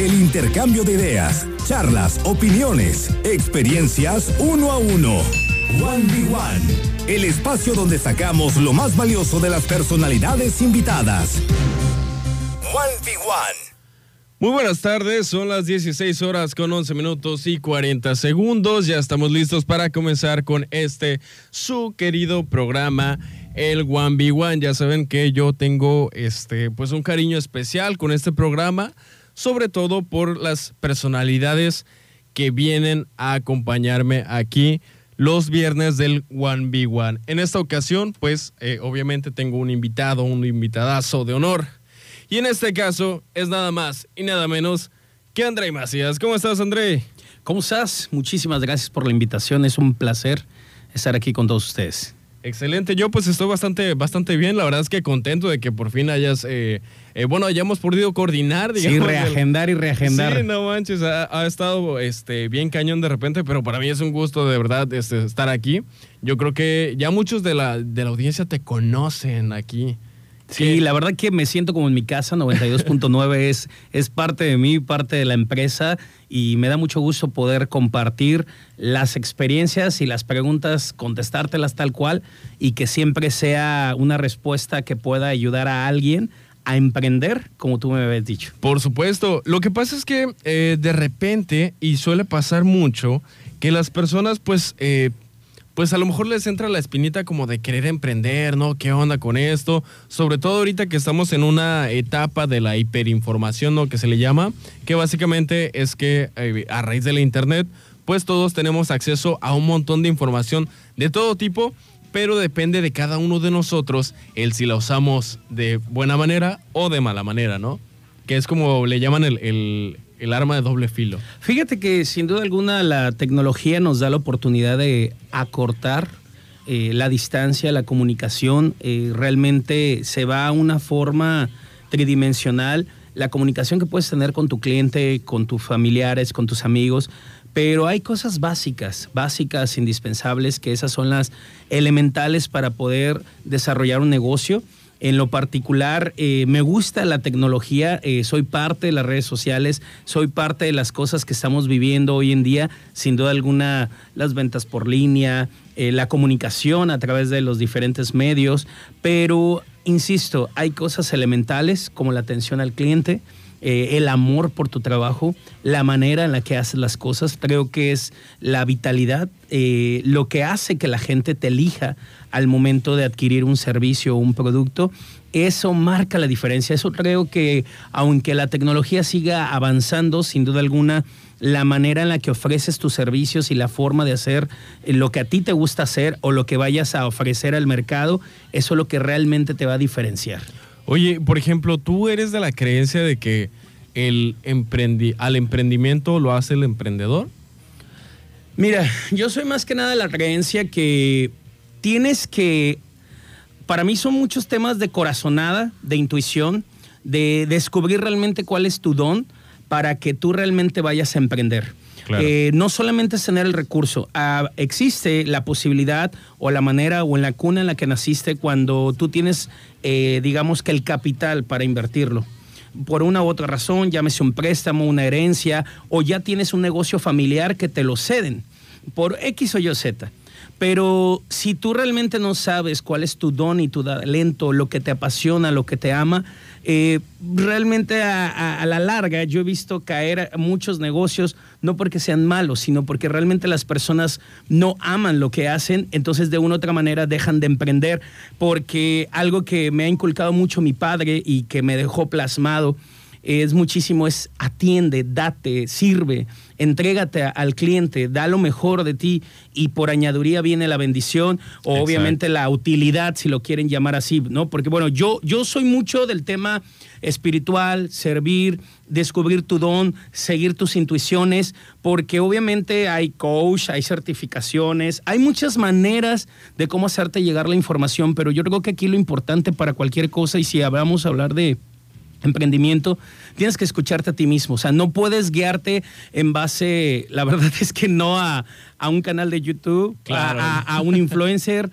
El intercambio de ideas, charlas, opiniones, experiencias uno a uno. One v One. El espacio donde sacamos lo más valioso de las personalidades invitadas. One v One. Muy buenas tardes, son las 16 horas con 11 minutos y 40 segundos. Ya estamos listos para comenzar con este su querido programa el One v One. Ya saben que yo tengo este pues un cariño especial con este programa, sobre todo por las personalidades que vienen a acompañarme aquí los viernes del One v One. En esta ocasión, pues eh, obviamente tengo un invitado, un invitadazo de honor. Y en este caso es nada más y nada menos que André Macías. ¿Cómo estás, André? ¿Cómo estás? Muchísimas gracias por la invitación. Es un placer estar aquí con todos ustedes. Excelente, yo pues estoy bastante, bastante bien, la verdad es que contento de que por fin hayas, eh, eh, bueno, hayamos podido coordinar, digamos. Sí, reagendar y reagendar. Sí, no manches, ha, estado este, bien cañón de repente, pero para mí es un gusto de verdad este, estar aquí. Yo creo que ya muchos de la, de la audiencia te conocen aquí. Sí, la verdad que me siento como en mi casa, 92.9 es, es parte de mí, parte de la empresa y me da mucho gusto poder compartir las experiencias y las preguntas, contestártelas tal cual y que siempre sea una respuesta que pueda ayudar a alguien a emprender, como tú me habías dicho. Por supuesto. Lo que pasa es que eh, de repente, y suele pasar mucho, que las personas pues... Eh, pues a lo mejor les entra la espinita como de querer emprender, ¿no? ¿Qué onda con esto? Sobre todo ahorita que estamos en una etapa de la hiperinformación, ¿no? Que se le llama, que básicamente es que eh, a raíz de la internet, pues todos tenemos acceso a un montón de información de todo tipo, pero depende de cada uno de nosotros el si la usamos de buena manera o de mala manera, ¿no? Que es como le llaman el, el arma de doble filo. Fíjate que sin duda alguna la tecnología nos da la oportunidad de acortar eh, la distancia, la comunicación, eh, realmente se va a una forma tridimensional, la comunicación que puedes tener con tu cliente, con tus familiares, con tus amigos, pero hay cosas básicas, básicas, indispensables, que esas son las elementales para poder desarrollar un negocio en lo particular, eh, me gusta la tecnología, eh, soy parte de las redes sociales, soy parte de las cosas que estamos viviendo hoy en día, sin duda alguna las ventas por línea, eh, la comunicación a través de los diferentes medios, pero, insisto, hay cosas elementales como la atención al cliente, el amor por tu trabajo, la manera en la que haces las cosas, creo que es la vitalidad, lo que hace que la gente te elija al momento de adquirir un servicio o un producto. Eso marca la diferencia. Eso creo que aunque la tecnología siga avanzando, sin duda alguna, la manera en la que ofreces tus servicios y la forma de hacer lo que a ti te gusta hacer o lo que vayas a ofrecer al mercado, eso es lo que realmente te va a diferenciar. Oye, por ejemplo, tú eres de la creencia de que el emprendi al emprendimiento lo hace el emprendedor. Mira, yo soy más que nada de la creencia que tienes que, para mí son muchos temas de corazonada, de intuición, de descubrir realmente cuál es tu don para que tú realmente vayas a emprender. Eh, no solamente es tener el recurso, ah, existe la posibilidad o la manera o en la cuna en la que naciste cuando tú tienes, eh, digamos que el capital para invertirlo por una u otra razón, llámese un préstamo, una herencia, o ya tienes un negocio familiar que te lo ceden por X o Y Z. Pero si tú realmente no sabes cuál es tu don y tu talento, lo que te apasiona, lo que te ama, eh, realmente a, la larga yo he visto caer muchos negocios, no porque sean malos, sino porque realmente las personas no aman lo que hacen, entonces de una u otra manera dejan de emprender, porque algo que me ha inculcado mucho mi padre y que me dejó plasmado es muchísimo, es atiende, date, sirve, entrégate al cliente, da lo mejor de ti y por añaduría viene la bendición o obviamente la utilidad, si lo quieren llamar así, ¿no? Porque bueno, yo, yo soy mucho del tema espiritual, servir, descubrir tu don, seguir tus intuiciones, porque obviamente hay coach, hay certificaciones, hay muchas maneras de cómo hacerte llegar la información, pero yo creo que aquí lo importante para cualquier cosa y si a hablar de emprendimiento, tienes que escucharte a ti mismo. O sea, no puedes guiarte en base, la verdad es que no a, un canal de YouTube, a, un influencer,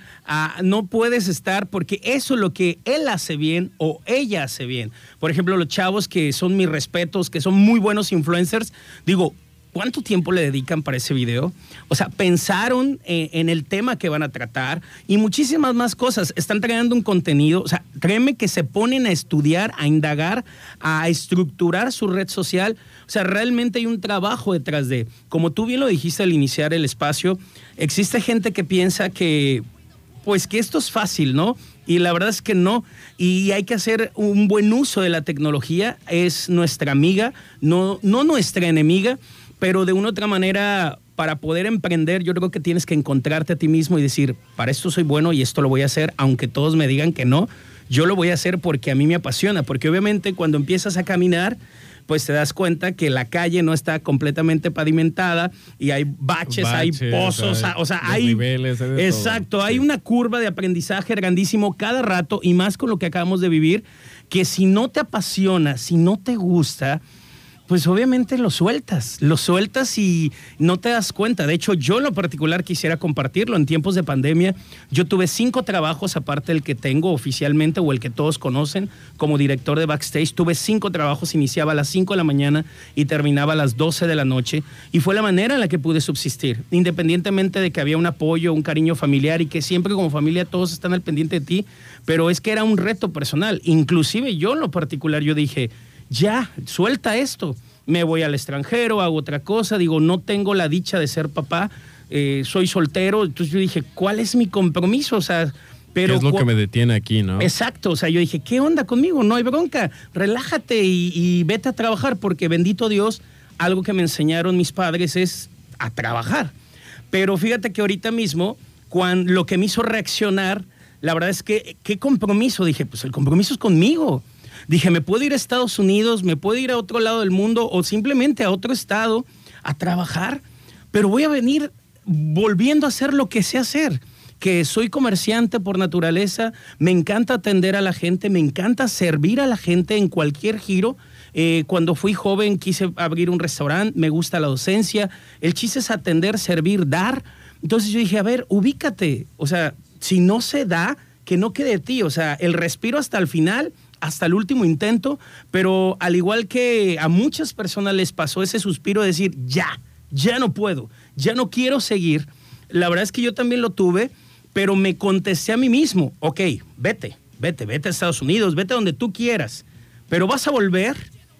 no puedes estar porque eso es lo que él hace bien o ella hace bien. Por ejemplo, los chavos que son mis respetos, que son muy buenos influencers, digo, ¿Cuánto tiempo le dedican para ese video? O sea, pensaron eh, en, el tema que van a tratar y muchísimas más cosas. Están creando un contenido. O sea, créeme que se ponen a estudiar, a indagar, a estructurar su red social. O sea, realmente hay un trabajo detrás de. Como tú bien lo dijiste al iniciar el espacio, existe gente que piensa que, pues, que esto es fácil, ¿no? Y la verdad es que no. Y hay que hacer un buen uso de la tecnología. Es nuestra amiga, no, no nuestra enemiga pero de una otra manera, para poder emprender, yo creo que tienes que encontrarte a ti mismo y decir, para esto soy bueno y esto lo voy a hacer, aunque todos me digan que no, yo lo voy a hacer porque a mí me apasiona, porque obviamente cuando empiezas a caminar, pues te das cuenta que la calle no está completamente pavimentada y hay baches, hay pozos, o sea, hay... Niveles, exacto, hay una curva de aprendizaje grandísimo cada rato y más con lo que acabamos de vivir, que si no te apasiona, si no te gusta, pues obviamente lo sueltas, lo sueltas y no te das cuenta. De hecho, yo en lo particular quisiera compartirlo. En tiempos de pandemia, yo tuve cinco trabajos, aparte del que tengo oficialmente o el que todos conocen como director de backstage. Tuve cinco trabajos, iniciaba a las 5 de la mañana y terminaba a las 12 de la noche. Y fue la manera en la que pude subsistir, independientemente de que había un apoyo, un cariño familiar y que siempre como familia todos están al pendiente de ti. Pero es que era un reto personal. Inclusive yo en lo particular, yo dije, ya, suelta esto. Me voy al extranjero, hago otra cosa, digo, no tengo la dicha de ser papá, eh, soy soltero, entonces yo dije, ¿cuál es mi compromiso? O sea, pero... ¿Qué es lo que me detiene aquí, no? Exacto, o sea, yo dije, ¿qué onda conmigo? No hay bronca, relájate y, y vete a trabajar, porque bendito Dios, algo que me enseñaron mis padres es a trabajar. Pero fíjate que ahorita mismo, cuando, lo que me hizo reaccionar, la verdad es que, ¿qué compromiso? Dije, pues el compromiso es conmigo. Dije, me puedo ir a Estados Unidos, me puedo ir a otro lado del mundo o simplemente a otro estado a trabajar, pero voy a venir volviendo a hacer lo que sé hacer que soy comerciante por naturaleza, me encanta atender a la gente, me encanta servir a la gente en cualquier giro. Eh, cuando fui joven quise abrir un restaurante, me gusta la docencia, el chiste es atender, servir, dar. Entonces yo dije, a ver, ubícate, o sea, si no se da, que no quede de ti, o sea, el respiro hasta el final hasta el último intento, pero al igual que a muchas personas les pasó ese suspiro de decir, ya, ya no puedo, ya no quiero seguir, la verdad es que yo también lo tuve, pero me contesté a mí mismo, ok, vete, vete, vete a Estados Unidos, vete donde tú quieras, pero vas a volver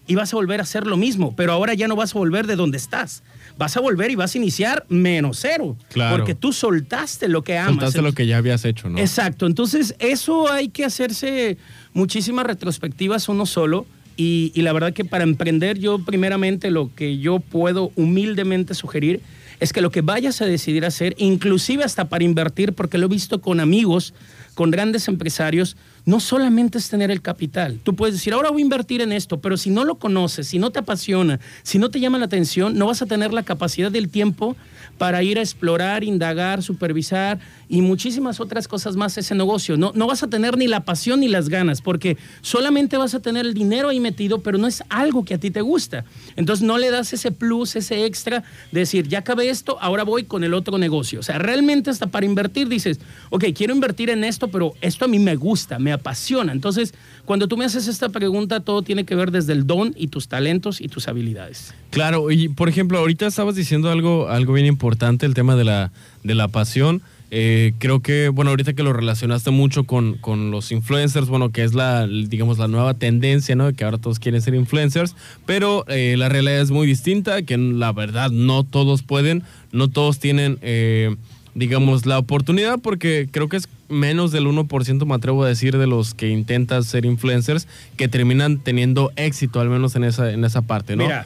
y vas a volver a hacer lo mismo, pero ahora ya no vas a volver de donde estás. Vas a volver y vas a iniciar menos cero. Claro. Porque tú soltaste lo que amas. Soltaste lo que ya habías hecho, ¿no? Exacto. Entonces, eso hay que hacerse muchísimas retrospectivas uno solo. Y, y la verdad que para emprender, yo primeramente lo que yo puedo humildemente sugerir es que lo que vayas a decidir hacer, inclusive hasta para invertir, porque lo he visto con amigos, con grandes empresarios, no solamente es tener el capital. Tú puedes decir, ahora voy a invertir en esto, pero si no lo conoces, si no te apasiona, si no te llama la atención, no vas a tener la capacidad del tiempo para ir a explorar, indagar, supervisar y muchísimas otras cosas más ese negocio. No, no vas a tener ni la pasión ni las ganas, porque solamente vas a tener el dinero ahí metido, pero no es algo que a ti te gusta. Entonces no le das ese plus, ese extra de decir, ya acabé esto, ahora voy con el otro negocio. O sea, realmente hasta para invertir dices, ok, quiero invertir en esto, pero esto a mí me gusta, me apasiona. Entonces, cuando tú me haces esta pregunta, todo tiene que ver desde el don y tus talentos y tus habilidades. Claro, y por ejemplo, ahorita estabas diciendo algo, algo bien importante, el tema de la, de la pasión. Eh, creo que, bueno, ahorita que lo relacionaste mucho con, con, los influencers, bueno, que es la, digamos, la nueva tendencia, ¿no? Que ahora todos quieren ser influencers, pero eh, la realidad es muy distinta, que la verdad no todos pueden, no todos tienen, eh, digamos, la oportunidad, porque creo que es menos del 1%, me atrevo a decir, de los que intentan ser influencers, que terminan teniendo éxito, al menos en esa, en esa parte, ¿no? Mira,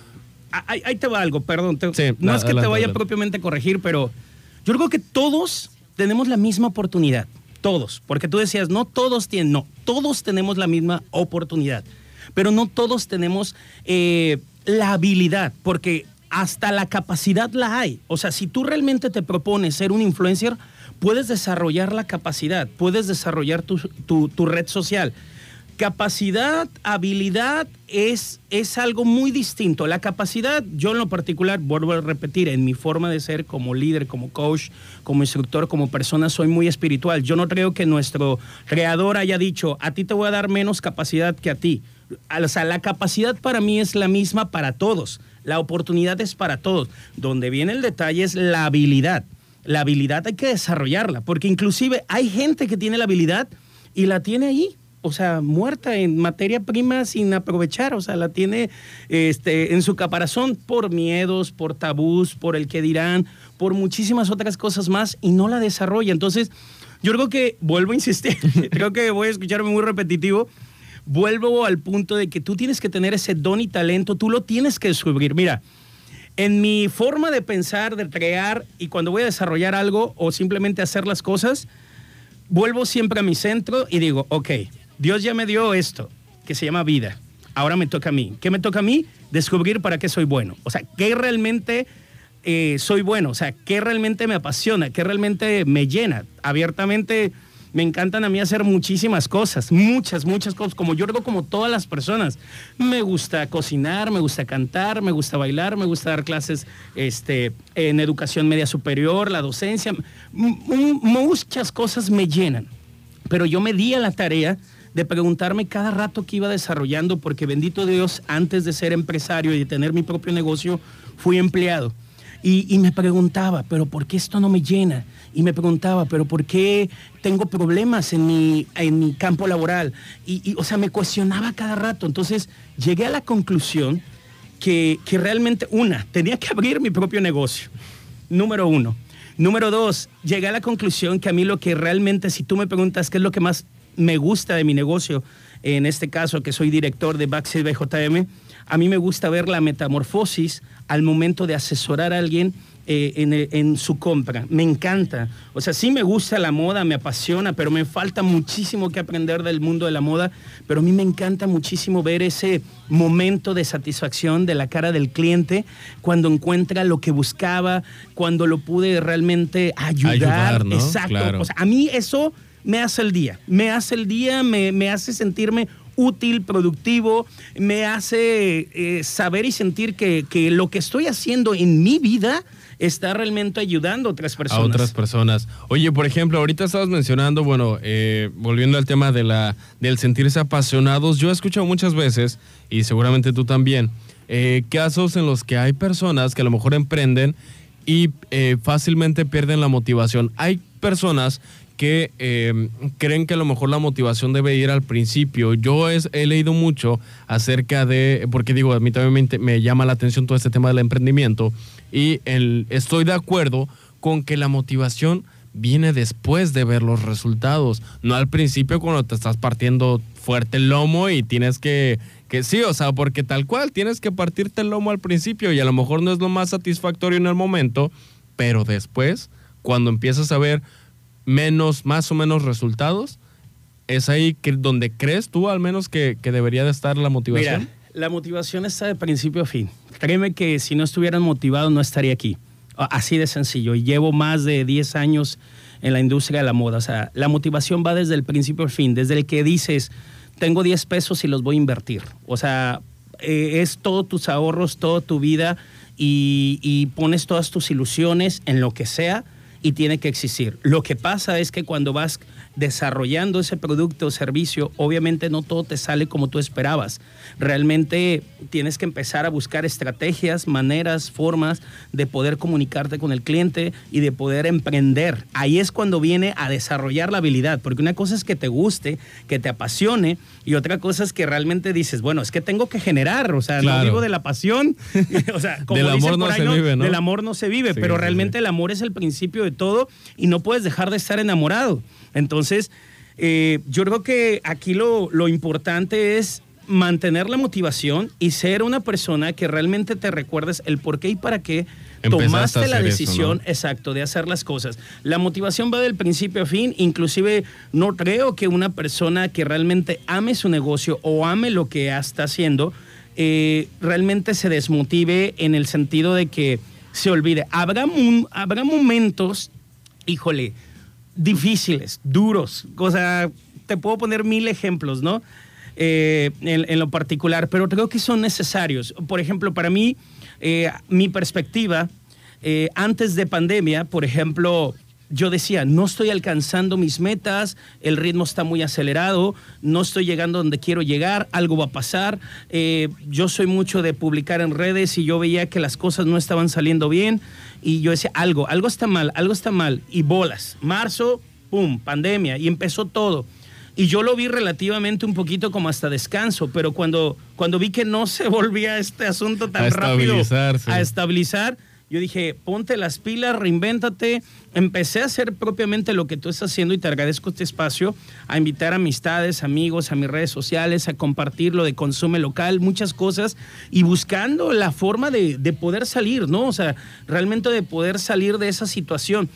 ahí, te va algo, perdón. no es que te vaya propiamente a corregir, pero yo creo que todos tenemos la misma oportunidad. Todos. Porque tú decías, no todos tienen, no, todos tenemos la misma oportunidad. Pero no todos tenemos eh, la habilidad, porque hasta la capacidad la hay. O sea, si tú realmente te propones ser un influencer, puedes desarrollar la capacidad, puedes desarrollar tu, red social. Capacidad, habilidad es, es algo muy distinto. La capacidad, yo en lo particular, vuelvo a repetir, en mi forma de ser como líder, como coach, como instructor, como persona, soy muy espiritual. Yo no creo que nuestro creador haya dicho, a ti te voy a dar menos capacidad que a ti. O sea, la capacidad para mí es la misma para todos. La oportunidad es para todos. Donde viene el detalle es la habilidad. La habilidad hay que desarrollarla, porque inclusive hay gente que tiene la habilidad y la tiene ahí o sea, muerta en materia prima sin aprovechar, o sea, la tiene este, en su caparazón por miedos, por tabús, por el que dirán, por muchísimas otras cosas más y no la desarrolla. Entonces, yo creo que, vuelvo a insistir, creo que voy a escucharme muy repetitivo, vuelvo al punto de que tú tienes que tener ese don y talento, tú lo tienes que descubrir. Mira, en mi forma de pensar, de crear y cuando voy a desarrollar algo o simplemente hacer las cosas, vuelvo siempre a mi centro y digo, ok, Dios ya me dio esto, que se llama vida. Ahora me toca a mí. ¿Qué me toca a mí? Descubrir para qué soy bueno. O sea, qué realmente eh, soy bueno. O sea, qué realmente me apasiona, qué realmente me llena. Abiertamente me encantan a mí hacer muchísimas cosas, muchas, muchas cosas, como yo creo como todas las personas. Me gusta cocinar, me gusta cantar, me gusta bailar, me gusta dar clases este, en educación media superior, la docencia. muchas cosas me llenan, pero yo me di a la tarea de preguntarme cada rato que iba desarrollando, porque bendito Dios, antes de ser empresario y de tener mi propio negocio, fui empleado. Y, me preguntaba, pero ¿por qué esto no me llena? Y me preguntaba, pero ¿por qué tengo problemas en mi, en mi campo laboral? Y, o sea, me cuestionaba cada rato. Entonces, llegué a la conclusión que, que realmente, una, tenía que abrir mi propio negocio. Número uno. Número dos, llegué a la conclusión que a mí lo que realmente, si tú me preguntas qué es lo que más me gusta de mi negocio, en este caso que soy director de Backside BJM, a mí me gusta ver la metamorfosis al momento de asesorar a alguien eh, en, su compra. Me encanta. O sea, sí me gusta la moda, me apasiona, pero me falta muchísimo que aprender del mundo de la moda. Pero a mí me encanta muchísimo ver ese momento de satisfacción de la cara del cliente cuando encuentra lo que buscaba, cuando lo pude realmente ayudar. Exacto. O sea, a mí eso me hace el día. Me hace el día, me, hace sentirme útil, productivo, me hace eh, saber y sentir que, lo que estoy haciendo en mi vida está realmente ayudando a otras personas. A otras personas. Oye, por ejemplo, ahorita estabas mencionando, bueno, eh, volviendo al tema de la, del sentirse apasionados, yo he escuchado muchas veces, y seguramente tú también, eh, casos en los que hay personas que a lo mejor emprenden y fácilmente pierden la motivación. Hay personas que em, creen que a lo mejor la motivación debe ir al principio. Yo he leído mucho acerca de, porque digo, a mí también me, llama la atención todo este tema del emprendimiento y el, estoy de acuerdo con que la motivación viene después de ver los resultados, no al principio cuando te estás partiendo fuerte el lomo y tienes que, que sí, o sea, porque tal cual tienes que partirte el lomo al principio y a lo mejor no es lo más satisfactorio en el momento, pero después, cuando empiezas a ver menos, más o menos resultados, es ahí donde crees tú al menos que, debería de estar la motivación. Mira, la motivación está de principio a fin. Créeme que si no estuvieran motivados no estaría aquí. Así de sencillo. Y llevo más de 10 años en la industria de la moda. O sea, la motivación va desde el principio al fin, desde el que dices, tengo 10 pesos y los voy a invertir. O sea, eh, es todos tus ahorros, toda tu vida y pones todas tus ilusiones en lo que sea y tiene que existir. Lo que pasa es que cuando vas desarrollando ese producto o servicio, obviamente no todo te sale como tú esperabas. Realmente tienes que empezar a buscar estrategias, maneras, formas de poder comunicarte con el cliente y de poder emprender. Ahí es cuando viene a desarrollar la habilidad, porque una cosa es que te guste, que te apasione, y otra cosa es que realmente dices, bueno, es que tengo que generar, o sea, no vivo de la pasión, o sea, como del amor no se vive, ¿no? Del amor no se vive, pero realmente el amor es el principio de todo y no puedes dejar de estar enamorado. Entonces, eh, yo creo que aquí lo, lo importante es mantener la motivación y ser una persona que realmente te recuerdes el por qué y para qué tomaste la decisión, exacto, de hacer las cosas. La motivación va del principio a fin, inclusive no creo que una persona que realmente ame su negocio o ame lo que está haciendo, eh, realmente se desmotive en el sentido de que se olvide. Habrá, habrá momentos, híjole, difíciles, duros, o te puedo poner mil ejemplos, ¿no? eh, en, lo particular, pero creo que son necesarios. Por ejemplo, para mí, eh, mi perspectiva, eh, antes de pandemia, por ejemplo, yo decía, no estoy alcanzando mis metas, el ritmo está muy acelerado, no estoy llegando donde quiero llegar, algo va a pasar. yo soy mucho de publicar en redes y yo veía que las cosas no estaban saliendo bien y yo decía, algo, algo está mal, algo está mal. Y bolas, marzo, ¡pum!, pandemia y empezó todo. Y yo lo vi relativamente un poquito como hasta descanso, pero cuando, cuando vi que no se volvía este asunto tan rápido a estabilizar, yo dije, ponte las pilas, reinvéntate. Empecé a hacer propiamente lo que tú estás haciendo y te agradezco este espacio, a invitar amistades, amigos, a mis redes sociales, a compartir lo de consume local, muchas cosas, y buscando la forma de, de poder salir, ¿no? O sea, realmente de poder salir de esa situación.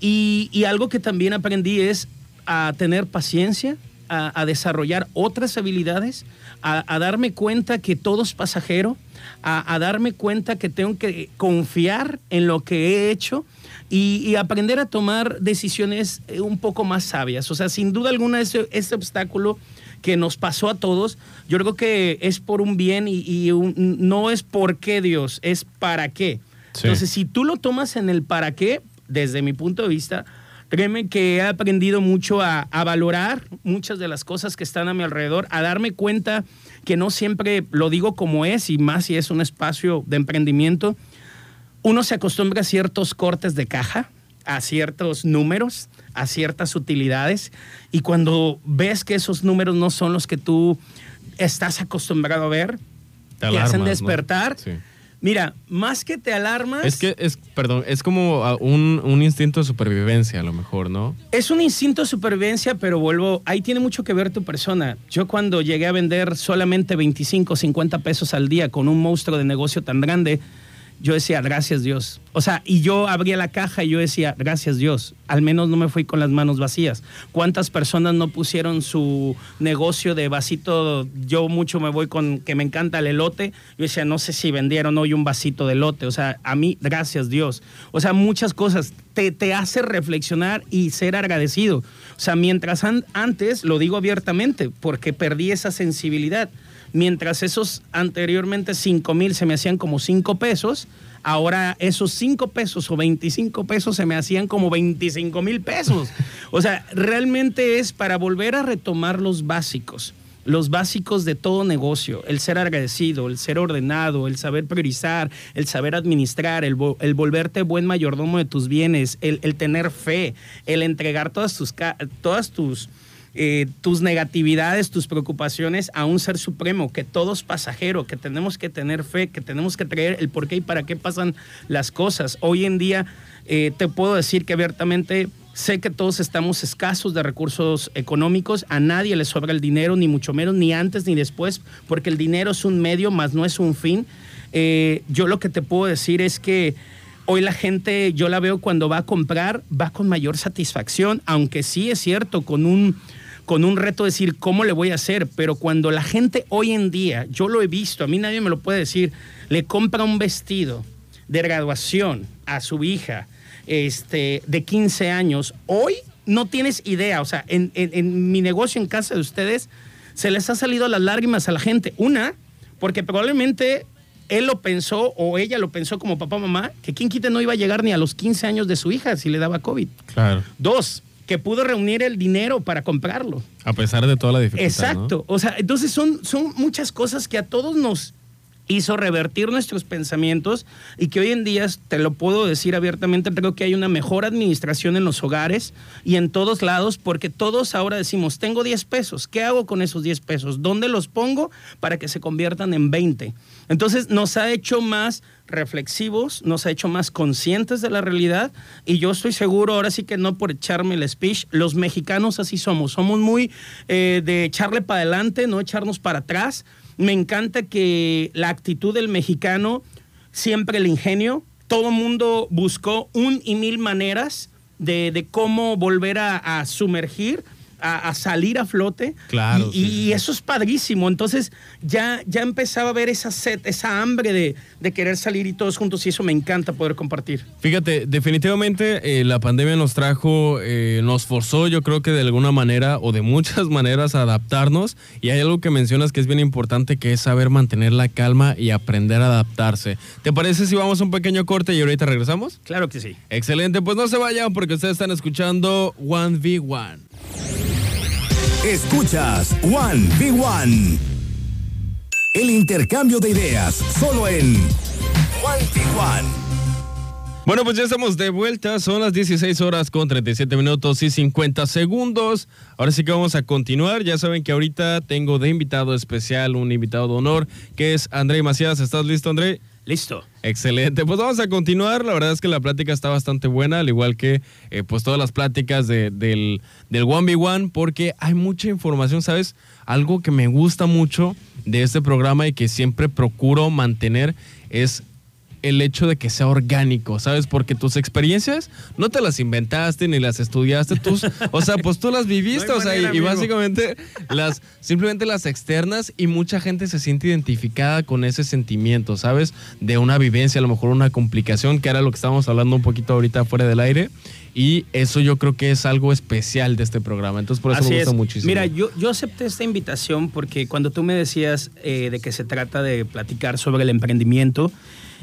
Y, algo que también aprendí es a tener paciencia, a, desarrollar otras habilidades, a, darme cuenta que todo es pasajero, a, darme cuenta que tengo que confiar en lo que he hecho y, aprender a tomar decisiones eh, un poco más sabias. O sea, sin duda alguna ese, obstáculo que nos pasó a todos, yo creo que es por un bien y, no es por qué Dios, es para qué. Entonces, si tú lo tomas en el para qué, desde mi punto de vista, créeme que he aprendido mucho a, valorar muchas de las cosas que están a mi alrededor, a darme cuenta que no siempre lo digo como es y más si es un espacio de emprendimiento. Uno se acostumbra a ciertos cortes de caja, a ciertos números, a ciertas utilidades y cuando ves que esos números no son los que tú estás acostumbrado a ver, te, hacen despertar. Mira, más que te alarmas. Es que es, perdón, es como un, un, instinto de supervivencia, a lo mejor, ¿no? Es un instinto de supervivencia, pero vuelvo, ahí tiene mucho que ver tu persona. Yo cuando llegué a vender solamente 25, 50 pesos al día con un monstruo de negocio tan grande, yo decía, gracias Dios. O sea, y yo abría la caja y yo decía, gracias Dios. Al menos no me fui con las manos vacías. ¿Cuántas personas no pusieron su negocio de vasito? Yo mucho me voy con que me encanta el elote. Yo decía, no sé si vendieron hoy un vasito de elote. O sea, a mí, gracias Dios. O sea, muchas cosas te, te hace reflexionar y ser agradecido. O sea, mientras antes, lo digo abiertamente, porque perdí esa sensibilidad Mientras esos anteriormente 5 mil se me hacían como 5 pesos, ahora esos 5 pesos o 25 pesos se me hacían como 25 mil pesos. O sea, realmente es para volver a retomar los básicos los básicos de todo negocio, el ser agradecido, el ser ordenado, el saber priorizar, el saber administrar, el, volverte buen mayordomo de tus bienes, el, el, tener fe, el entregar todas tus, todas tus eh, tus negatividades, tus preocupaciones a un ser supremo, que todo es pasajero, que tenemos que tener fe, que tenemos que creer el por qué y para qué pasan las cosas. Hoy en día eh, te puedo decir que abiertamente sé que todos estamos escasos de recursos económicos, a nadie le sobra el dinero, ni mucho menos, ni antes ni después, porque el dinero es un medio, más no es un fin. Eh, yo lo que te puedo decir es que hoy la gente, yo la veo cuando va a comprar, va con mayor satisfacción, aunque sí es cierto, con un con un reto de decir cómo le voy a hacer, pero cuando la gente hoy en día, yo lo he visto, a mí nadie me lo puede decir, le compra un vestido de graduación a su hija este, de 15 años, hoy no tienes idea, o sea, en, mi negocio en casa de ustedes, se les ha salido las lágrimas a la gente. Una, porque probablemente él lo pensó o ella lo pensó como papá mamá, que quien quite no iba a llegar ni a los 15 años de su hija si le daba COVID. Claro. Dos, que pudo reunir el dinero para comprarlo. A pesar de toda la dificultad. Exacto. O sea, entonces son, son muchas cosas que a todos nos hizo revertir nuestros pensamientos y que hoy en día, te lo puedo decir abiertamente, creo que hay una mejor administración en los hogares y en todos lados, porque todos ahora decimos, tengo 10 pesos, ¿qué hago con esos 10 pesos? ¿Dónde los pongo para que se conviertan en 20? Entonces nos ha hecho más reflexivos, nos ha hecho más conscientes de la realidad y yo estoy seguro, ahora sí que no por echarme el speech, los mexicanos así somos, somos muy eh, de echarle para adelante, no echarnos para atrás. Me encanta que la actitud del mexicano, siempre el ingenio, todo mundo buscó un y mil maneras de, cómo volver a, sumergir a, salir a flote. Claro. Y, eso es padrísimo. Entonces ya, ya empezaba a ver esa sed, esa hambre de, querer salir y todos juntos y eso me encanta poder compartir. Fíjate, definitivamente eh, la pandemia nos trajo, eh, nos forzó yo creo que de alguna manera o de muchas maneras a adaptarnos y hay algo que mencionas que es bien importante que es saber mantener la calma y aprender a adaptarse. ¿Te parece si vamos a un pequeño corte y ahorita regresamos? Claro que sí. Excelente, pues no se vayan porque ustedes están escuchando One v One. Escuchas One v One. El intercambio de ideas solo en One v One. Bueno, pues ya estamos de vuelta. Son las 16 horas con 37 minutos y 50 segundos. Ahora sí que vamos a continuar. Ya saben que ahorita tengo de invitado especial un invitado de honor que es André Macías. ¿Estás listo, André? Listo. Excelente, pues vamos a continuar. La verdad es que la plática está bastante buena, al igual que eh, pues todas las pláticas del, del 1v1, porque hay mucha información, ¿sabes? Algo que me gusta mucho de este programa y que siempre procuro mantener es el hecho de que sea orgánico, ¿sabes? Porque tus experiencias no te las inventaste ni las estudiaste, tú, o sea, pues tú las viviste, o sea, y, básicamente las simplemente las externas y mucha gente se siente identificada con ese sentimiento, ¿sabes? De una vivencia, a lo mejor una complicación, que era lo que estábamos hablando un poquito ahorita fuera del aire. Y eso yo creo que es algo especial de este programa. Entonces, por eso me gusta muchísimo. Mira, yo, yo acepté esta invitación porque cuando tú me decías eh, de que se trata de platicar sobre el emprendimiento,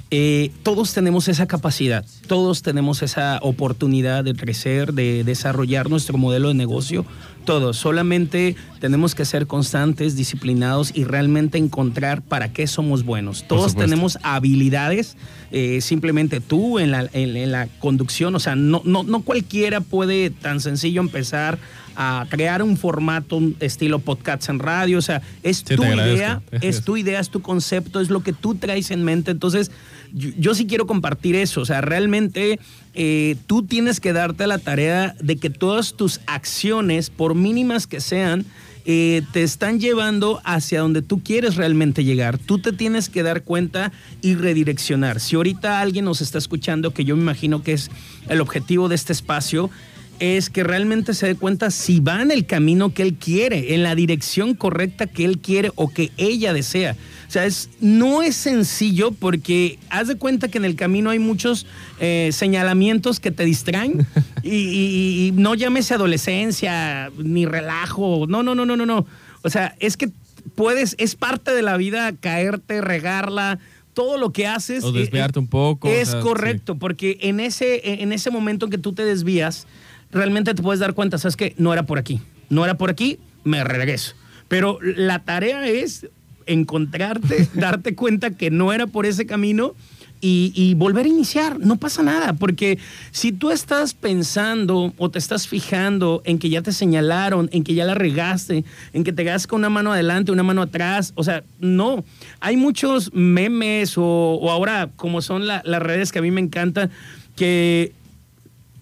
eh, todos tenemos esa capacidad, todos tenemos esa oportunidad de crecer, de desarrollar nuestro modelo de negocio, todos. Solamente tenemos que ser constantes, disciplinados y realmente encontrar para qué somos buenos. Todos tenemos habilidades, eh, simplemente tú en la, en, la, conducción, o sea, no, no, no cualquiera puede tan sencillo empezar a crear un formato un estilo podcast en radio, o sea, es tu idea, es tu idea, es tu concepto, es lo que tú traes en mente, entonces yo, sí quiero compartir eso. O sea, realmente eh, tú tienes que darte la tarea de que todas tus acciones, por mínimas que sean, eh, te están llevando hacia donde tú quieres realmente llegar. Tú te tienes que dar cuenta y redireccionar. Si ahorita alguien nos está escuchando, que yo me imagino que es el objetivo de este espacio, es que realmente se dé cuenta si va en el camino que él quiere, en la dirección correcta que él quiere o que ella desea. O sea, es, no es sencillo porque haz de cuenta que en el camino hay muchos eh, señalamientos que te distraen y, no llámese adolescencia ni relajo. No, no, no, no, no, no. O sea, es que puedes, es parte de la vida caerte, regarla todo lo que haces. O desviarte un poco. Es correcto, porque en ese, en ese momento en que tú te desvías, realmente te puedes dar cuenta, sabes que no era por aquí, no era por aquí, me regreso. Pero la tarea es encontrarte, darte cuenta que no era por ese camino y, volver a iniciar. No pasa nada, porque si tú estás pensando o te estás fijando en que ya te señalaron, en que ya la regaste, en que te con una mano adelante, una mano atrás, o sea, no. Hay muchos memes o, ahora como son las redes que a mí me encantan, que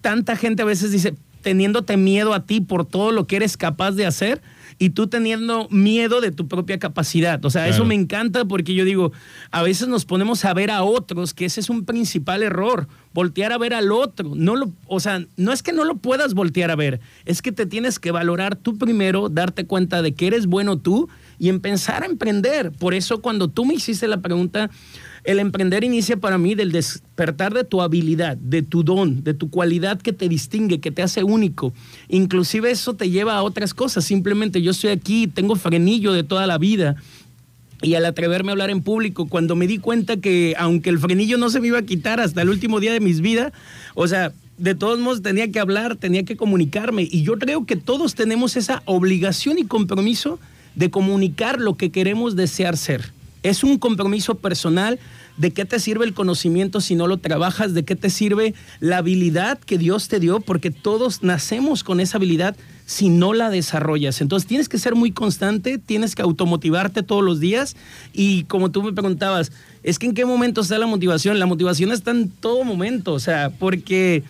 tanta gente a veces dice, teniéndote miedo a ti por todo lo que eres capaz de hacer y tú teniendo miedo de tu propia capacidad. O sea, eso me encanta porque yo digo, a veces nos ponemos a ver a otros, que ese es un principal error, voltear a ver al otro. No lo, o sea, no es que no lo puedas voltear a ver, es que te tienes que valorar tú primero, darte cuenta de que eres bueno tú y empezar a emprender. Por eso cuando tú me hiciste la pregunta, el emprender inicia para mí del despertar de tu habilidad, de tu don, de tu cualidad que te distingue, que te hace único. Inclusive eso te lleva a otras cosas. Simplemente yo estoy aquí, tengo frenillo de toda la vida. Y al atreverme a hablar en público, cuando me di cuenta que aunque el frenillo no se me iba a quitar hasta el último día de mis vidas, o sea, de todos modos tenía que hablar, tenía que comunicarme. Y yo creo que todos tenemos esa obligación y compromiso de comunicar lo que queremos desear ser. Es un compromiso personal. ¿De qué te sirve el conocimiento si no lo trabajas? ¿De qué te sirve la habilidad que Dios te dio? Porque todos nacemos con esa habilidad si no la desarrollas. Entonces tienes que ser muy constante, tienes que automotivarte todos los días y como tú me preguntabas, es que en qué momento está la motivación? La motivación está en todo momento, o sea, porque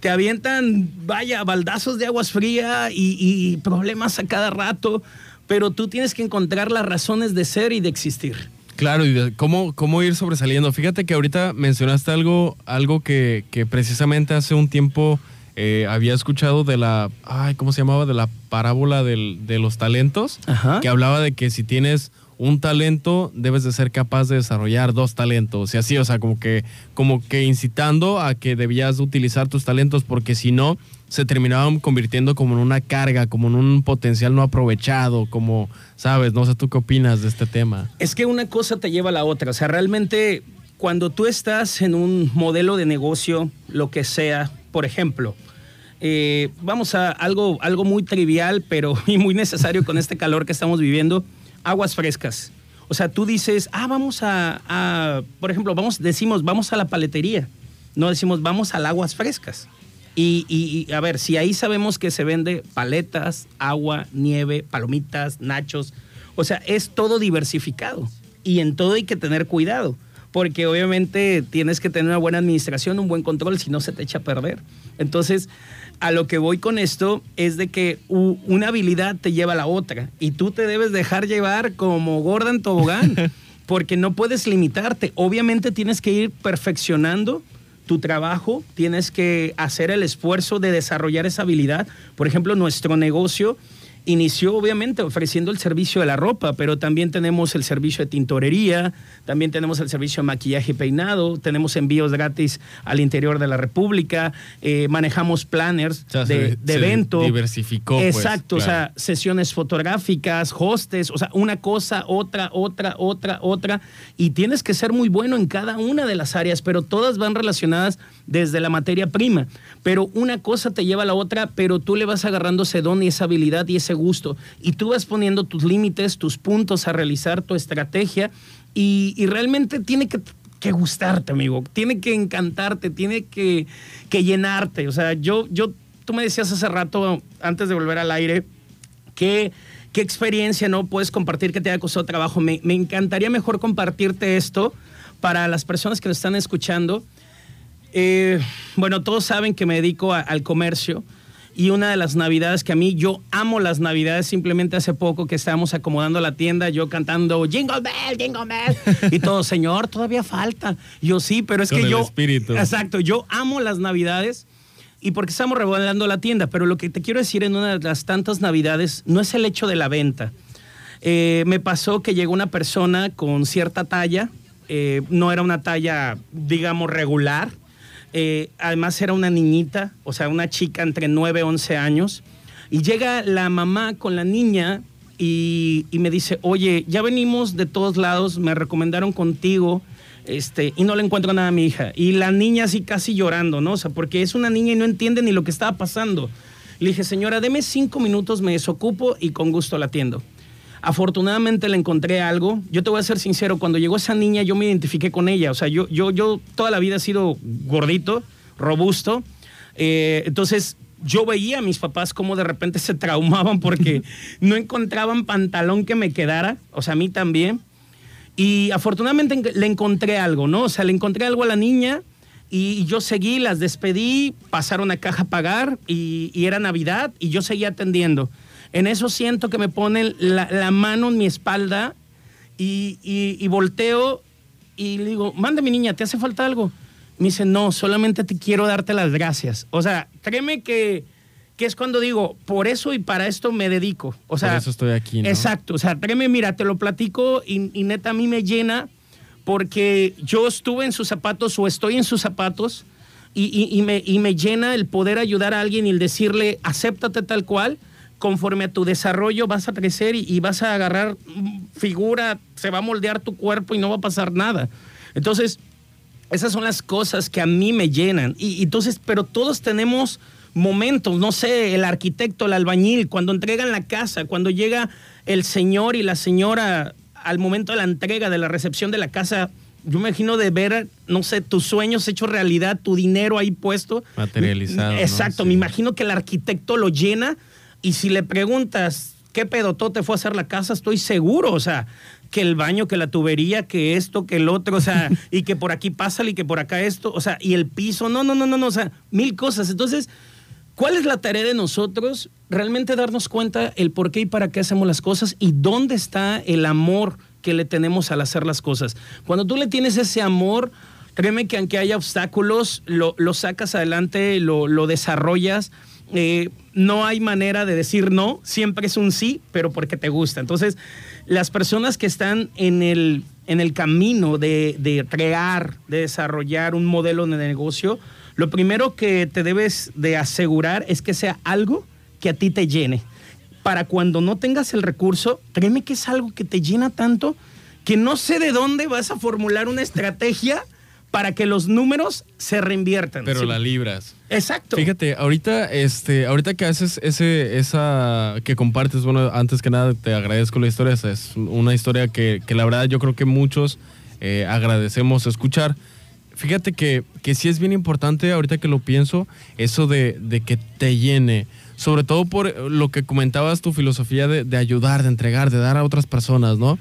te avientan, vaya, baldazos de aguas frías y, y problemas a cada rato, pero tú tienes que encontrar las razones de ser y de existir. Claro, y cómo, cómo ir sobresaliendo. Fíjate que ahorita mencionaste algo, algo que, precisamente hace un tiempo eh, había escuchado de la, ay, ¿cómo se llamaba? De la parábola del- de los talentos, Ajá. que hablaba de que si tienes un talento, debes de ser capaz de desarrollar dos talentos. Y así, o sea, como que, como que incitando a que debías utilizar tus talentos, porque si no, se terminaban convirtiendo como en una carga, como en un potencial no aprovechado, como, sabes, no sé tú qué opinas de este tema. Es que una cosa te lleva a la otra. O sea, realmente cuando tú estás en un modelo de negocio, lo que sea, por ejemplo, eh, vamos a algo, algo muy trivial, pero y muy necesario con este calor que estamos viviendo, aguas frescas. O sea, tú dices, ah, vamos a, por ejemplo, vamos, decimos, vamos a la paletería. No decimos, vamos al aguas frescas. Y, y- y, a ver, si ahí sabemos que se vende paletas, agua, nieve, palomitas, nachos, o sea, es todo diversificado. Y en todo hay que tener cuidado, porque obviamente tienes que tener una buena administración, un buen control, si no se te echa a perder. Entonces, a lo que voy con esto es de que una habilidad te lleva a la otra y tú te debes dejar llevar como gorda en tobogán, porque no puedes limitarte. Obviamente tienes que ir perfeccionando tu trabajo, tienes que hacer el esfuerzo de desarrollar esa habilidad. Por ejemplo, nuestro negocio inició obviamente ofreciendo el servicio de la ropa, pero también tenemos el servicio de tintorería, también tenemos el servicio de maquillaje y peinado, tenemos envíos gratis al interior de la República, eh, manejamos planners O sea, de, se- de se evento. diversificó, pues, Exacto, o sea, sesiones fotográficas, hostes, o sea, una cosa, otra, otra, otra, otra. Y tienes que ser muy bueno en cada una de las áreas, pero todas van relacionadas desde la materia prima. Pero una cosa te lleva a la otra, pero tú le vas agarrando ese don y esa habilidad y ese gusto. Y tú vas poniendo tus límites, tus puntos a realizar, tu estrategia. Y, realmente tiene que que gustarte, amigo. Tiene que encantarte, tiene que, que llenarte. O sea, yo, yo, tú me decías hace rato, antes de volver al aire, ¿Qué, qué experiencia no puedes compartir que te haya costado trabajo? Me, me encantaría mejor compartirte esto para las personas que nos están escuchando. Eh, bueno, todos saben que me dedico al comercio y una de las navidades que a mí, yo amo las navidades, simplemente hace poco que estábamos acomodando la tienda, yo cantando Jingle Bell, Jingle Bell, y todo, señor, todavía falta. Yo sí, pero es Con que el yo... espíritu. Exacto, yo amo las navidades y porque estamos remodelando la tienda, pero lo que te quiero decir en una de las tantas navidades no es el hecho de la venta. Eh, me pasó que llegó una persona con cierta talla, eh, no era una talla, digamos, regular, eh, además era una niñita, o sea, una chica entre 9 y 11 años, y llega la mamá con la niña y, me dice, oye, ya venimos de todos lados, me recomendaron contigo, este, y no le encuentro nada a mi hija. Y la niña así casi llorando, ¿no? O sea, porque es una niña y no entiende ni lo que estaba pasando. Le dije, señora, deme cinco minutos, me desocupo y con gusto la atiendo. Afortunadamente le encontré algo. Yo te voy a ser sincero, cuando llegó esa niña yo me identifiqué con ella. O sea, yo, yo, yo toda la vida he sido gordito, robusto. Eh, entonces yo veía a mis papás cómo de repente se traumaban porque no encontraban pantalón que me quedara. O sea, a mí también. Y afortunadamente en- le encontré algo, ¿no? O sea, le encontré algo a la niña y yo seguí, las despedí, pasaron a caja a pagar y, y era Navidad y yo seguía atendiendo. En eso siento que me ponen la, la mano en mi espalda y, y- y volteo y le digo, manda mi niña, ¿te hace falta algo? Me dice, no, solamente te quiero darte las gracias. O sea, créeme que, que es cuando digo, por eso y para esto me dedico. O sea, Por eso estoy aquí, ¿no? Exacto, o sea, créeme, mira, te lo platico y, y neta a mí me llena porque yo estuve en sus zapatos o estoy en sus zapatos y, y- y me, y me llena el poder ayudar a alguien y el decirle, acéptate tal cual, conforme a tu desarrollo vas a crecer y, y vas a agarrar figura, se va a moldear tu cuerpo y no va a pasar nada. Entonces, esas son las cosas que a mí me llenan. Y, y entonces, pero todos tenemos momentos, no sé, el arquitecto, el albañil, cuando entregan la casa, cuando llega el señor y la señora al momento de la entrega, de la recepción de la casa, yo me imagino de ver, no sé, tus sueños hechos realidad, tu dinero ahí puesto. Materializado, ¿no? Exacto, Sí. me imagino que el arquitecto lo llena y si le preguntas qué pedotote fue a hacer la casa, estoy seguro, o sea, que el baño, que la tubería, que esto, que el otro, o sea, y que por aquí pasa y que por acá esto, o sea, y el piso, no, no, no, no, no, o sea, mil cosas. Entonces, ¿cuál es la tarea de nosotros? Realmente darnos cuenta el por qué y para qué hacemos las cosas y dónde está el amor que le tenemos al hacer las cosas. Cuando tú le tienes ese amor, Créeme que aunque haya obstáculos, lo, sacas adelante, lo, desarrollas. Eh, no hay manera de decir no, siempre es un sí, pero porque te gusta. Entonces, las personas que están en el, en el camino de, de crear, de desarrollar un modelo de negocio, lo primero que te debes de asegurar es que sea algo que a ti te llene. Para cuando no tengas el recurso, créeme que es algo que te llena tanto que no sé de dónde vas a formular una estrategia para que los números se reinviertan. Pero la libras. Exacto. Fíjate, ahorita, este, ahorita que haces ese, esa, que compartes, bueno, antes que nada te agradezco la historia, es una historia que, la verdad yo creo que muchos eh, agradecemos escuchar. Fíjate que, que sí es bien importante, ahorita que lo pienso, eso de, que te llene. Sobre todo por lo que comentabas, tu filosofía de, ayudar, de entregar, de dar a otras personas, ¿no?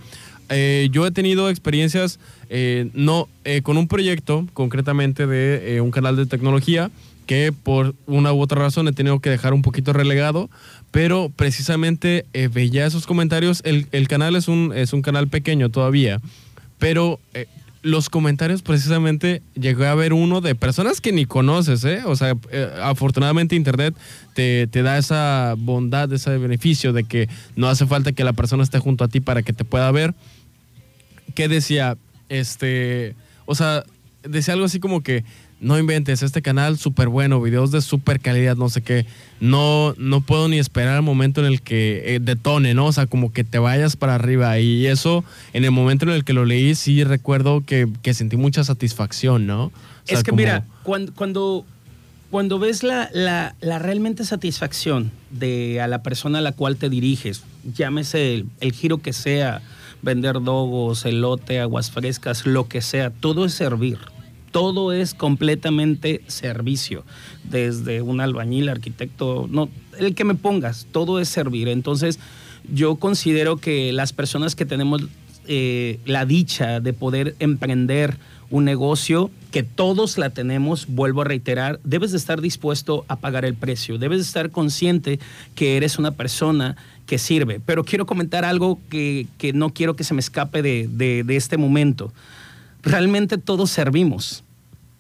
Eh, yo he tenido experiencias, eh, no, eh, con un proyecto concretamente de un canal de tecnología que por una u otra razón he tenido que dejar un poquito relegado, pero precisamente veía esos comentarios. El, el, canal es un, es un canal pequeño todavía, pero los comentarios precisamente llegué a ver uno de personas que ni conoces, ¿eh? O sea, eh, afortunadamente Internet te, te, da esa bondad, ese beneficio de que no hace falta que la persona esté junto a ti para que te pueda ver. ¿Qué decía? Este, o sea, decía algo así como que no inventes, este canal súper bueno, videos de súper calidad, no sé qué. No, no puedo ni esperar el momento en el que eh, detone, ¿no? O sea, como que te vayas para arriba. Y eso, en el momento en el que lo leí, sí recuerdo que, sentí mucha satisfacción, ¿no? es que mira, cuando, cuando, cuando ves la, la, la, realmente satisfacción de a la persona a la cual te diriges, llámese el, el giro que sea, vender dogos, elote, aguas frescas, lo que sea, todo es servir todo es completamente servicio, desde un albañil, arquitecto, no, el que me pongas, todo es servir. Entonces, yo considero que las personas que tenemos eh, la dicha de poder emprender un negocio, que todos la tenemos, vuelvo a reiterar, debes de estar dispuesto a pagar el precio, debes de estar consciente que eres una persona que sirve. Pero quiero comentar algo que, no quiero que se me escape de, de este momento. Realmente todos servimos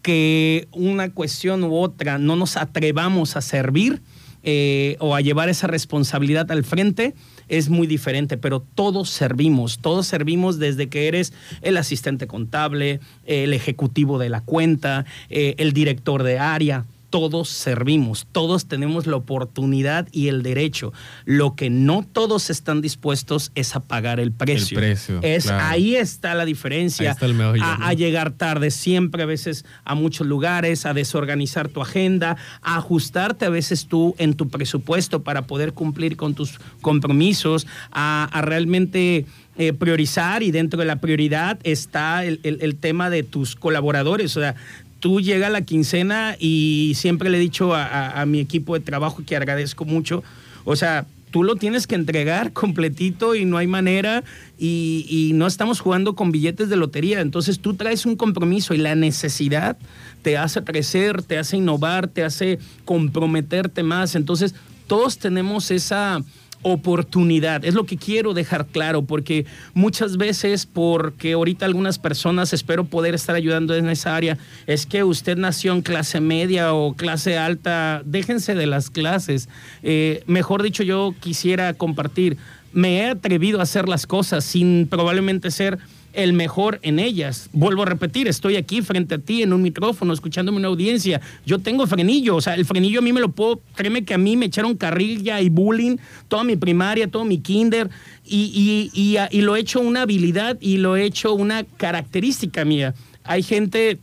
que una cuestión u otra no nos atrevamos a servir eh, o a llevar esa responsabilidad al frente es muy diferente, pero todos servimos, todos servimos desde que eres el asistente contable, el ejecutivo de la cuenta, eh, el director de área, todos servimos, todos tenemos la oportunidad y el derecho. Lo que no todos están dispuestos es a pagar el precio. El precio es, Ahí está la diferencia. a, llegar tarde siempre, a veces a muchos lugares, a desorganizar tu agenda, a ajustarte a veces tú en tu presupuesto para poder cumplir con tus compromisos, a, realmente... Eh, priorizar y dentro de la prioridad está el, el, tema de tus colaboradores. O sea, tú llega la quincena y siempre le he dicho a, mi equipo de trabajo que agradezco mucho, o sea, tú lo tienes que entregar completito y no hay manera y, no estamos jugando con billetes de lotería. Entonces tú traes un compromiso y la necesidad te hace crecer, te hace innovar, te hace comprometerte más. Entonces todos tenemos esa oportunidad. Es lo que quiero dejar claro, porque muchas veces, porque ahorita algunas personas espero poder estar ayudando en esa área, es que usted nació en clase media o clase alta, déjense de las clases. Eh, mejor dicho, yo quisiera compartir, me he atrevido a hacer las cosas sin probablemente ser el mejor en ellas. Vuelvo a repetir, estoy aquí frente a ti en un micrófono, escuchándome una audiencia. Yo tengo frenillo, o sea, el frenillo a mí me lo puedo, créeme que a mí me echaron carrilla y bullying toda mi primaria, todo mi kinder, y, y, y lo he hecho una habilidad y lo he hecho una característica mía. Hay gente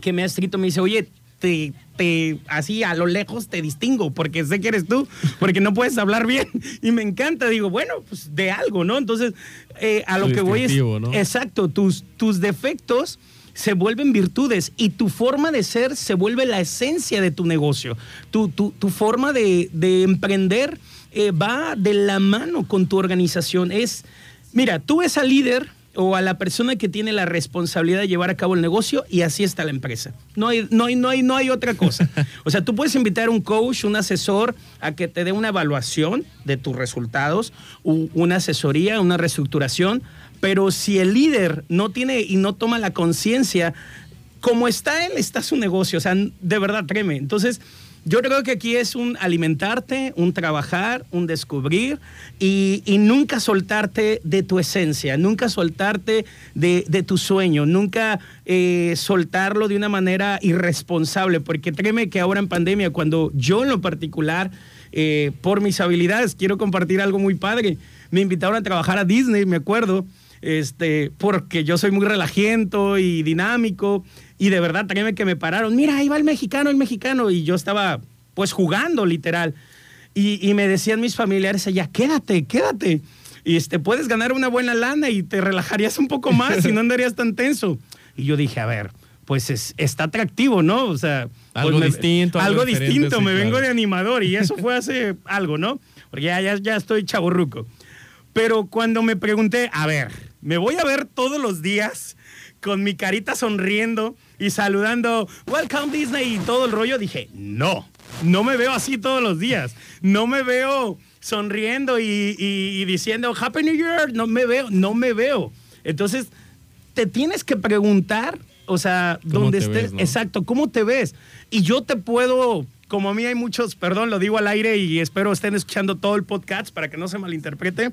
que me ha escrito, me dice, oye, te, te, así a lo lejos te distingo porque sé que eres tú, porque no puedes hablar bien y me encanta. Digo, bueno, pues de algo, ¿no? Entonces, eh, a lo que voy es. Exacto, tus, tus defectos se vuelven virtudes y tu forma de ser se vuelve la esencia de tu negocio. Tu, tu, tu forma de, de emprender eh, va de la mano con tu organización. Es, mira, tú esa líder o a la persona que tiene la responsabilidad de llevar a cabo el negocio y así está la empresa. No hay, no hay, no hay, no hay otra cosa. O sea, tú puedes invitar a un coach, un asesor a que te dé una evaluación de tus resultados, una asesoría, una reestructuración, pero si el líder no tiene y no toma la conciencia como está él, está su negocio. O sea, de verdad, créeme. Entonces, yo creo que aquí es un alimentarte, un trabajar, un descubrir y, nunca soltarte de tu esencia, nunca soltarte de, tu sueño, nunca eh, soltarlo de una manera irresponsable, porque créeme que ahora en pandemia, cuando yo en lo particular, eh, por mis habilidades, quiero compartir algo muy padre, me invitaron a trabajar a Disney, me acuerdo, este, porque yo soy muy relajiento y dinámico y de verdad, también que me pararon, mira, ahí va el mexicano, el mexicano. Y yo estaba pues jugando literal. Y, me decían mis familiares allá, quédate, quédate. Y este, puedes ganar una buena lana y te relajarías un poco más y no andarías tan tenso. Y yo dije, a ver, pues es, está atractivo, ¿no? O sea, pues algo distinto. Algo, distinto, me vengo de animador y eso fue hace algo, ¿no? Porque ya, ya, ya estoy chaborruco. Pero cuando me pregunté, a ver, ¿me voy a ver todos los días con mi carita sonriendo? y saludando, Welcome Disney y todo el rollo, dije, no, no me veo así todos los días. No me veo sonriendo y, diciendo Happy New Year. No me veo, no me veo. Entonces, te tienes que preguntar, o sea, dónde estés, exacto, ¿cómo te ves? Y yo te puedo como a mí hay muchos, perdón, lo digo al aire y espero estén escuchando todo el podcast para que no se malinterprete.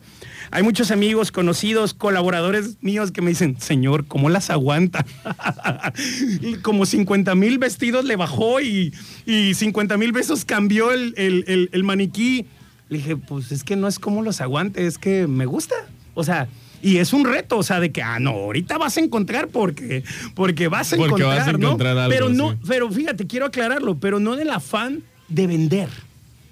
Hay muchos amigos, conocidos, colaboradores míos que me dicen, señor, ¿cómo las aguanta? como 50 mil vestidos le bajó y, y 50 mil besos cambió el, el, maniquí. Le dije, pues es que no es como los aguante, es que me gusta. O sea, y es un reto, o sea, de que, ah, no, ahorita vas a encontrar porque, porque vas a encontrar, ¿no? pero no, pero fíjate, quiero aclararlo, pero no del afán de vender,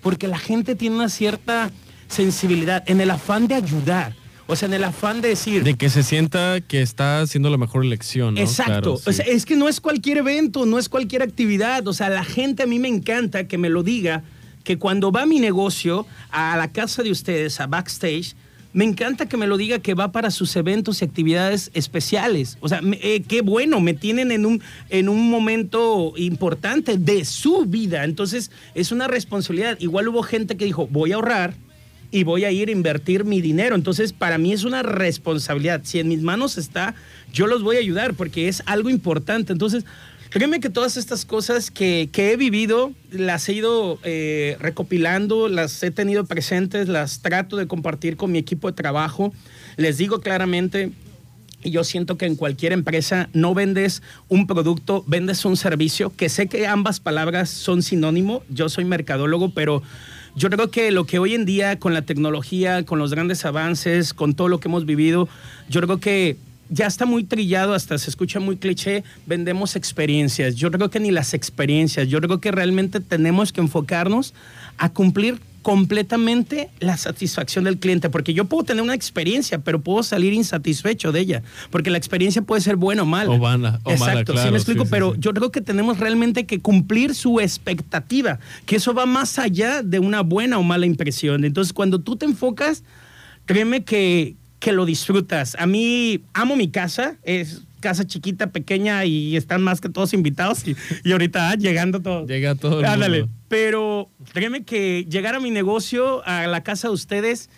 porque la gente tiene una cierta sensibilidad, en el afán de ayudar. O sea, en el afán de decir... De que se sienta que está haciendo la mejor elección, ¿no? Exacto. o sea, es que no es cualquier evento, no es cualquier actividad. O sea, la gente a mí me encanta que me lo diga, que cuando va mi negocio a la casa de ustedes, a backstage, me encanta que me lo diga que va para sus eventos y actividades especiales. O sea, eh, qué bueno, me tienen en un, en un momento importante de su vida. Entonces, es una responsabilidad. Igual hubo gente que dijo, voy a ahorrar y voy a ir a invertir mi dinero. Entonces, para mí es una responsabilidad. Si en mis manos está, yo los voy a ayudar porque es algo importante. Entonces, Créeme que todas estas cosas que, he vivido las he ido eh, recopilando, las he tenido presentes, las trato de compartir con mi equipo de trabajo. Les digo claramente, y yo siento que en cualquier empresa no vendes un producto, vendes un servicio, que sé que ambas palabras son sinónimo, yo soy mercadólogo, pero yo creo que lo que hoy en día con la tecnología, con los grandes avances, con todo lo que hemos vivido, yo creo que ya está muy trillado, hasta se escucha muy cliché, vendemos experiencias. Yo creo que ni las experiencias, yo creo que realmente tenemos que enfocarnos a cumplir completamente la satisfacción del cliente, porque yo puedo tener una experiencia, pero puedo salir insatisfecho de ella, porque la experiencia puede ser buena o mala. O, mala, o Exacto, mala, sí me explico, pero yo creo que tenemos realmente que cumplir su expectativa, que eso va más allá de una buena o mala impresión. Entonces, cuando tú te enfocas, créeme que, que lo disfrutas. A mí amo mi casa, es casa chiquita, pequeña y están más que todos invitados y, ahorita ah, llegando todo. Llega todo. El Ándale. Pero créeme que llegar a mi negocio, a la casa de ustedes,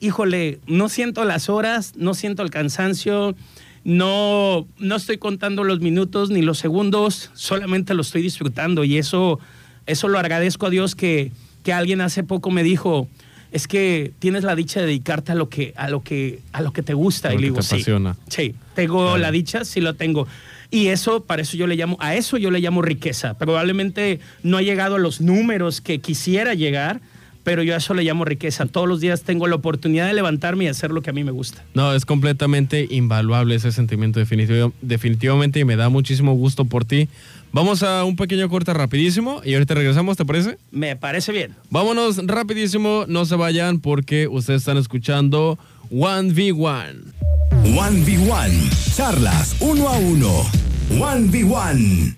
híjole, no siento las horas, no siento el cansancio, no, no estoy contando los minutos ni los segundos, solamente lo estoy disfrutando y eso, eso lo agradezco a Dios que, que alguien hace poco me dijo, es que tienes la dicha de dedicarte a lo que, a lo que, a lo que te gusta. y le digo, sí, sí, tengo la dicha, sí lo tengo. Y eso, para eso yo le llamo, a eso yo le llamo riqueza. Probablemente no ha llegado a los números que quisiera llegar, pero yo a eso le llamo riqueza. Todos los días tengo la oportunidad de levantarme y hacer lo que a mí me gusta. No, es completamente invaluable ese sentimiento definitivamente y me da muchísimo gusto por ti. Vamos a un pequeño corte rapidísimo y ahorita regresamos, ¿te parece? Me parece bien. Vámonos rapidísimo, no se vayan porque ustedes están escuchando 1v1. 1v1, charlas uno a uno. 1v1.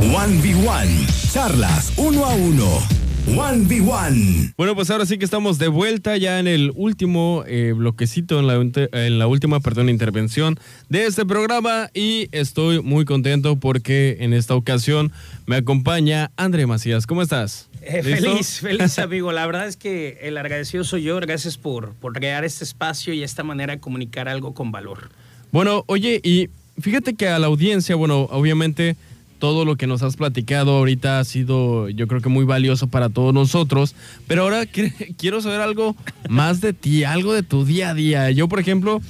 1v1, charlas uno a uno. 1v1. Bueno, pues ahora sí que estamos de vuelta ya en el último eh, bloquecito, en la, en la última, perdón, intervención de este programa y estoy muy contento porque en esta ocasión me acompaña André Macías. ¿Cómo estás? Eh, feliz, feliz amigo. La verdad es que el agradecido soy yo. Gracias por, por crear este espacio y esta manera de comunicar algo con valor. Bueno, oye, y fíjate que a la audiencia, bueno, obviamente todo lo que nos has platicado ahorita ha sido, yo creo que muy valioso para todos nosotros. Pero ahora quiero saber algo más de ti, algo de tu día a día. Yo, por ejemplo,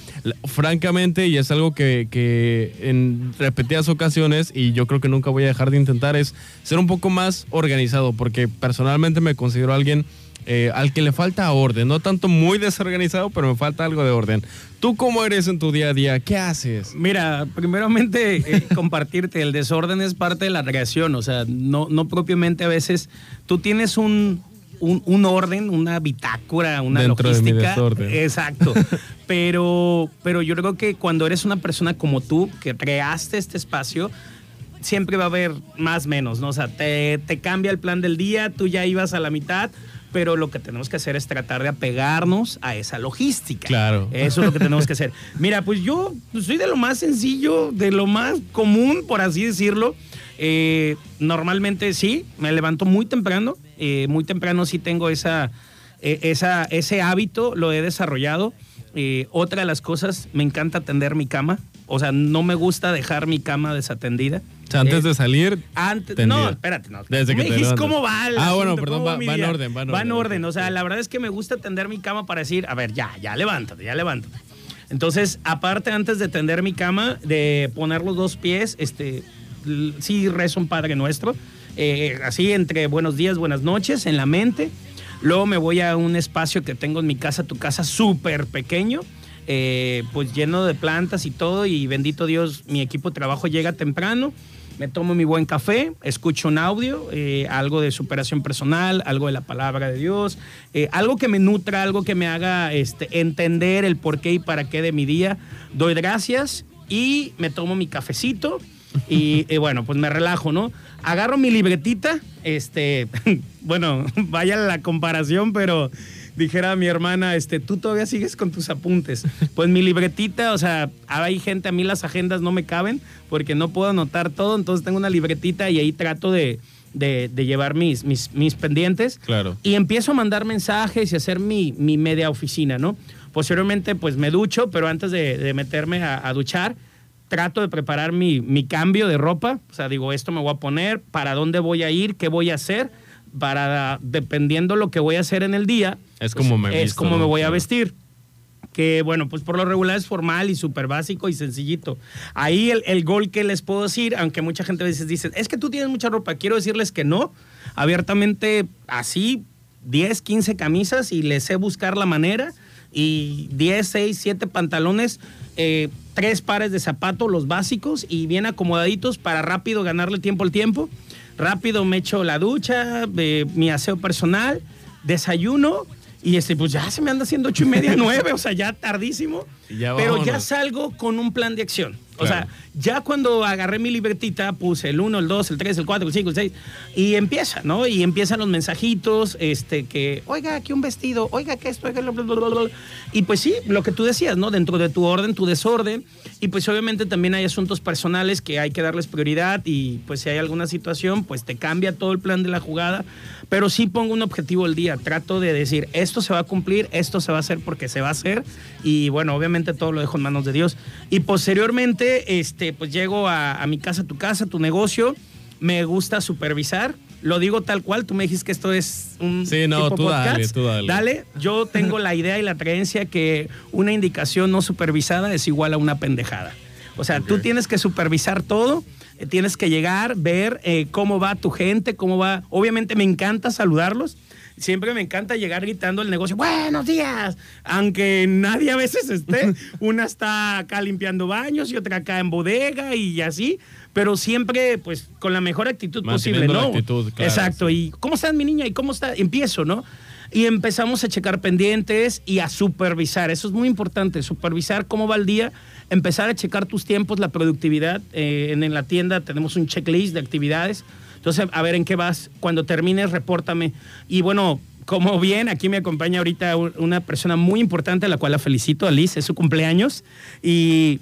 francamente, y es algo que, en repetidas ocasiones, y yo creo que nunca voy a dejar de intentar, es ser un poco más organizado, porque personalmente me considero alguien eh, al que le falta orden, no tanto muy desorganizado, pero me falta algo de orden. ¿Tú cómo eres en tu día a día? ¿Qué haces? Mira, primeramente eh, compartirte, el desorden es parte de la creación, o sea, no, no propiamente a veces tú tienes un, un, orden, una bitácora, una Dentro logística. De mi desorden. Exacto. pero, pero yo creo que cuando eres una persona como tú, que creaste este espacio, siempre va a haber más menos, ¿no? O sea, te, te cambia el plan del día, tú ya ibas a la mitad, pero lo que tenemos que hacer es tratar de apegarnos a esa logística. Claro. Eso es lo que tenemos que hacer. Mira, pues yo soy de lo más sencillo, de lo más común, por así decirlo. Eh, normalmente sí, me levanto muy temprano. Eh, muy temprano sí tengo esa, eh, esa, ese hábito, lo he desarrollado. otra de las cosas, me encanta tender mi cama. O sea, no me gusta dejar mi cama desatendida. O sea, antes de salir. Antes, no, espérate, no. Desde que me dijiste cómo va. El ah, bueno, perdón, va, en orden, va en orden. Va en orden. O sea, la verdad es que me gusta tender mi cama para decir, a ver, ya, ya levántate, ya levántate. Entonces, aparte, antes de tender mi cama, de poner los dos pies, este, sí rezo un Padre Nuestro. Eh, así entre buenos días, buenas noches, en la mente. Luego me voy a un espacio que tengo en mi casa, tu casa, súper pequeño eh, pues lleno de plantas y todo, y bendito Dios, mi equipo de trabajo llega temprano, me tomo mi buen café, escucho un audio, eh, algo de superación personal, algo de la palabra de Dios, eh, algo que me nutra, algo que me haga este, entender el por qué y para qué de mi día. Doy gracias y me tomo mi cafecito y, y bueno, pues me relajo, ¿no? Agarro mi libretita, este, bueno, vaya la comparación, pero dijera mi hermana, este, tú todavía sigues con tus apuntes. Pues mi libretita, o sea, hay gente, a mí las agendas no me caben porque no puedo anotar todo, entonces tengo una libretita y ahí trato de, llevar mis, mis, pendientes. Claro. Y empiezo a mandar mensajes y hacer mi, media oficina, ¿no? Posteriormente, pues me ducho, pero antes de, meterme a, duchar, trato de preparar mi, mi cambio de ropa. O sea, digo, esto me voy a poner, para dónde voy a ir, qué voy a hacer para dependiendo lo que voy a hacer en el día, es como me, es como me voy a vestir. Que bueno, pues por lo regular es formal y súper básico y sencillito. Ahí el, gol que les puedo decir, aunque mucha gente a veces dice, es que tú tienes mucha ropa, quiero decirles que no. Abiertamente, así, 10, 15 camisas y les sé buscar la manera. Y 10, 6, 7 pantalones, eh, tres pares de zapatos, los básicos, y bien acomodaditos para rápido ganarle tiempo al tiempo rápido me echo la ducha, mi aseo personal, desayuno y este, pues ya se me anda haciendo ocho y media, nueve, o sea, ya tardísimo. pero ya salgo con un plan de acción. O sea, ya cuando agarré mi libretita, puse el 1, el 2, el 3, el 4, el 5, el 6, y empieza, ¿no? Y empiezan los mensajitos, este, que, oiga, aquí un vestido, oiga, que esto, oiga, bla, bla, bla, Y pues sí, lo que tú decías, ¿no? Dentro de tu orden, tu desorden, y pues obviamente también hay asuntos personales que hay que darles prioridad, y pues si hay alguna situación, pues te cambia todo el plan de la jugada, pero sí pongo un objetivo al día, trato de decir, esto se va a cumplir, esto se va a hacer porque se va a hacer, y bueno, obviamente todo lo dejo en manos de Dios. Y posteriormente, este, pues llego a, mi casa, tu casa, tu negocio. Me gusta supervisar. Lo digo tal cual. Tú me dijiste que esto es un. Sí, no, tú dale, tú dale. Dale. Yo tengo la idea y la creencia que una indicación no supervisada es igual a una pendejada. O sea, tú tienes que supervisar todo eh, tienes que llegar, ver eh, cómo va tu gente, cómo va. Obviamente me encanta saludarlos, siempre me encanta llegar gritando el negocio, buenos días, aunque nadie a veces esté. Una está acá limpiando baños y otra acá en bodega y así, pero siempre pues con la mejor actitud posible, ¿no? Exacto. ¿Y cómo está mi niña? ¿Y cómo está? Empiezo, ¿no? Y empezamos a checar pendientes y a supervisar. Eso es muy importante, supervisar cómo va el día, empezar a checar tus tiempos, la productividad. Eh, en, en la tienda tenemos un checklist de actividades entonces, a ver en qué vas. Cuando termines, repórtame. Y bueno, como bien, aquí me acompaña ahorita una persona muy importante, a la cual la felicito, Alice, es su cumpleaños. Y,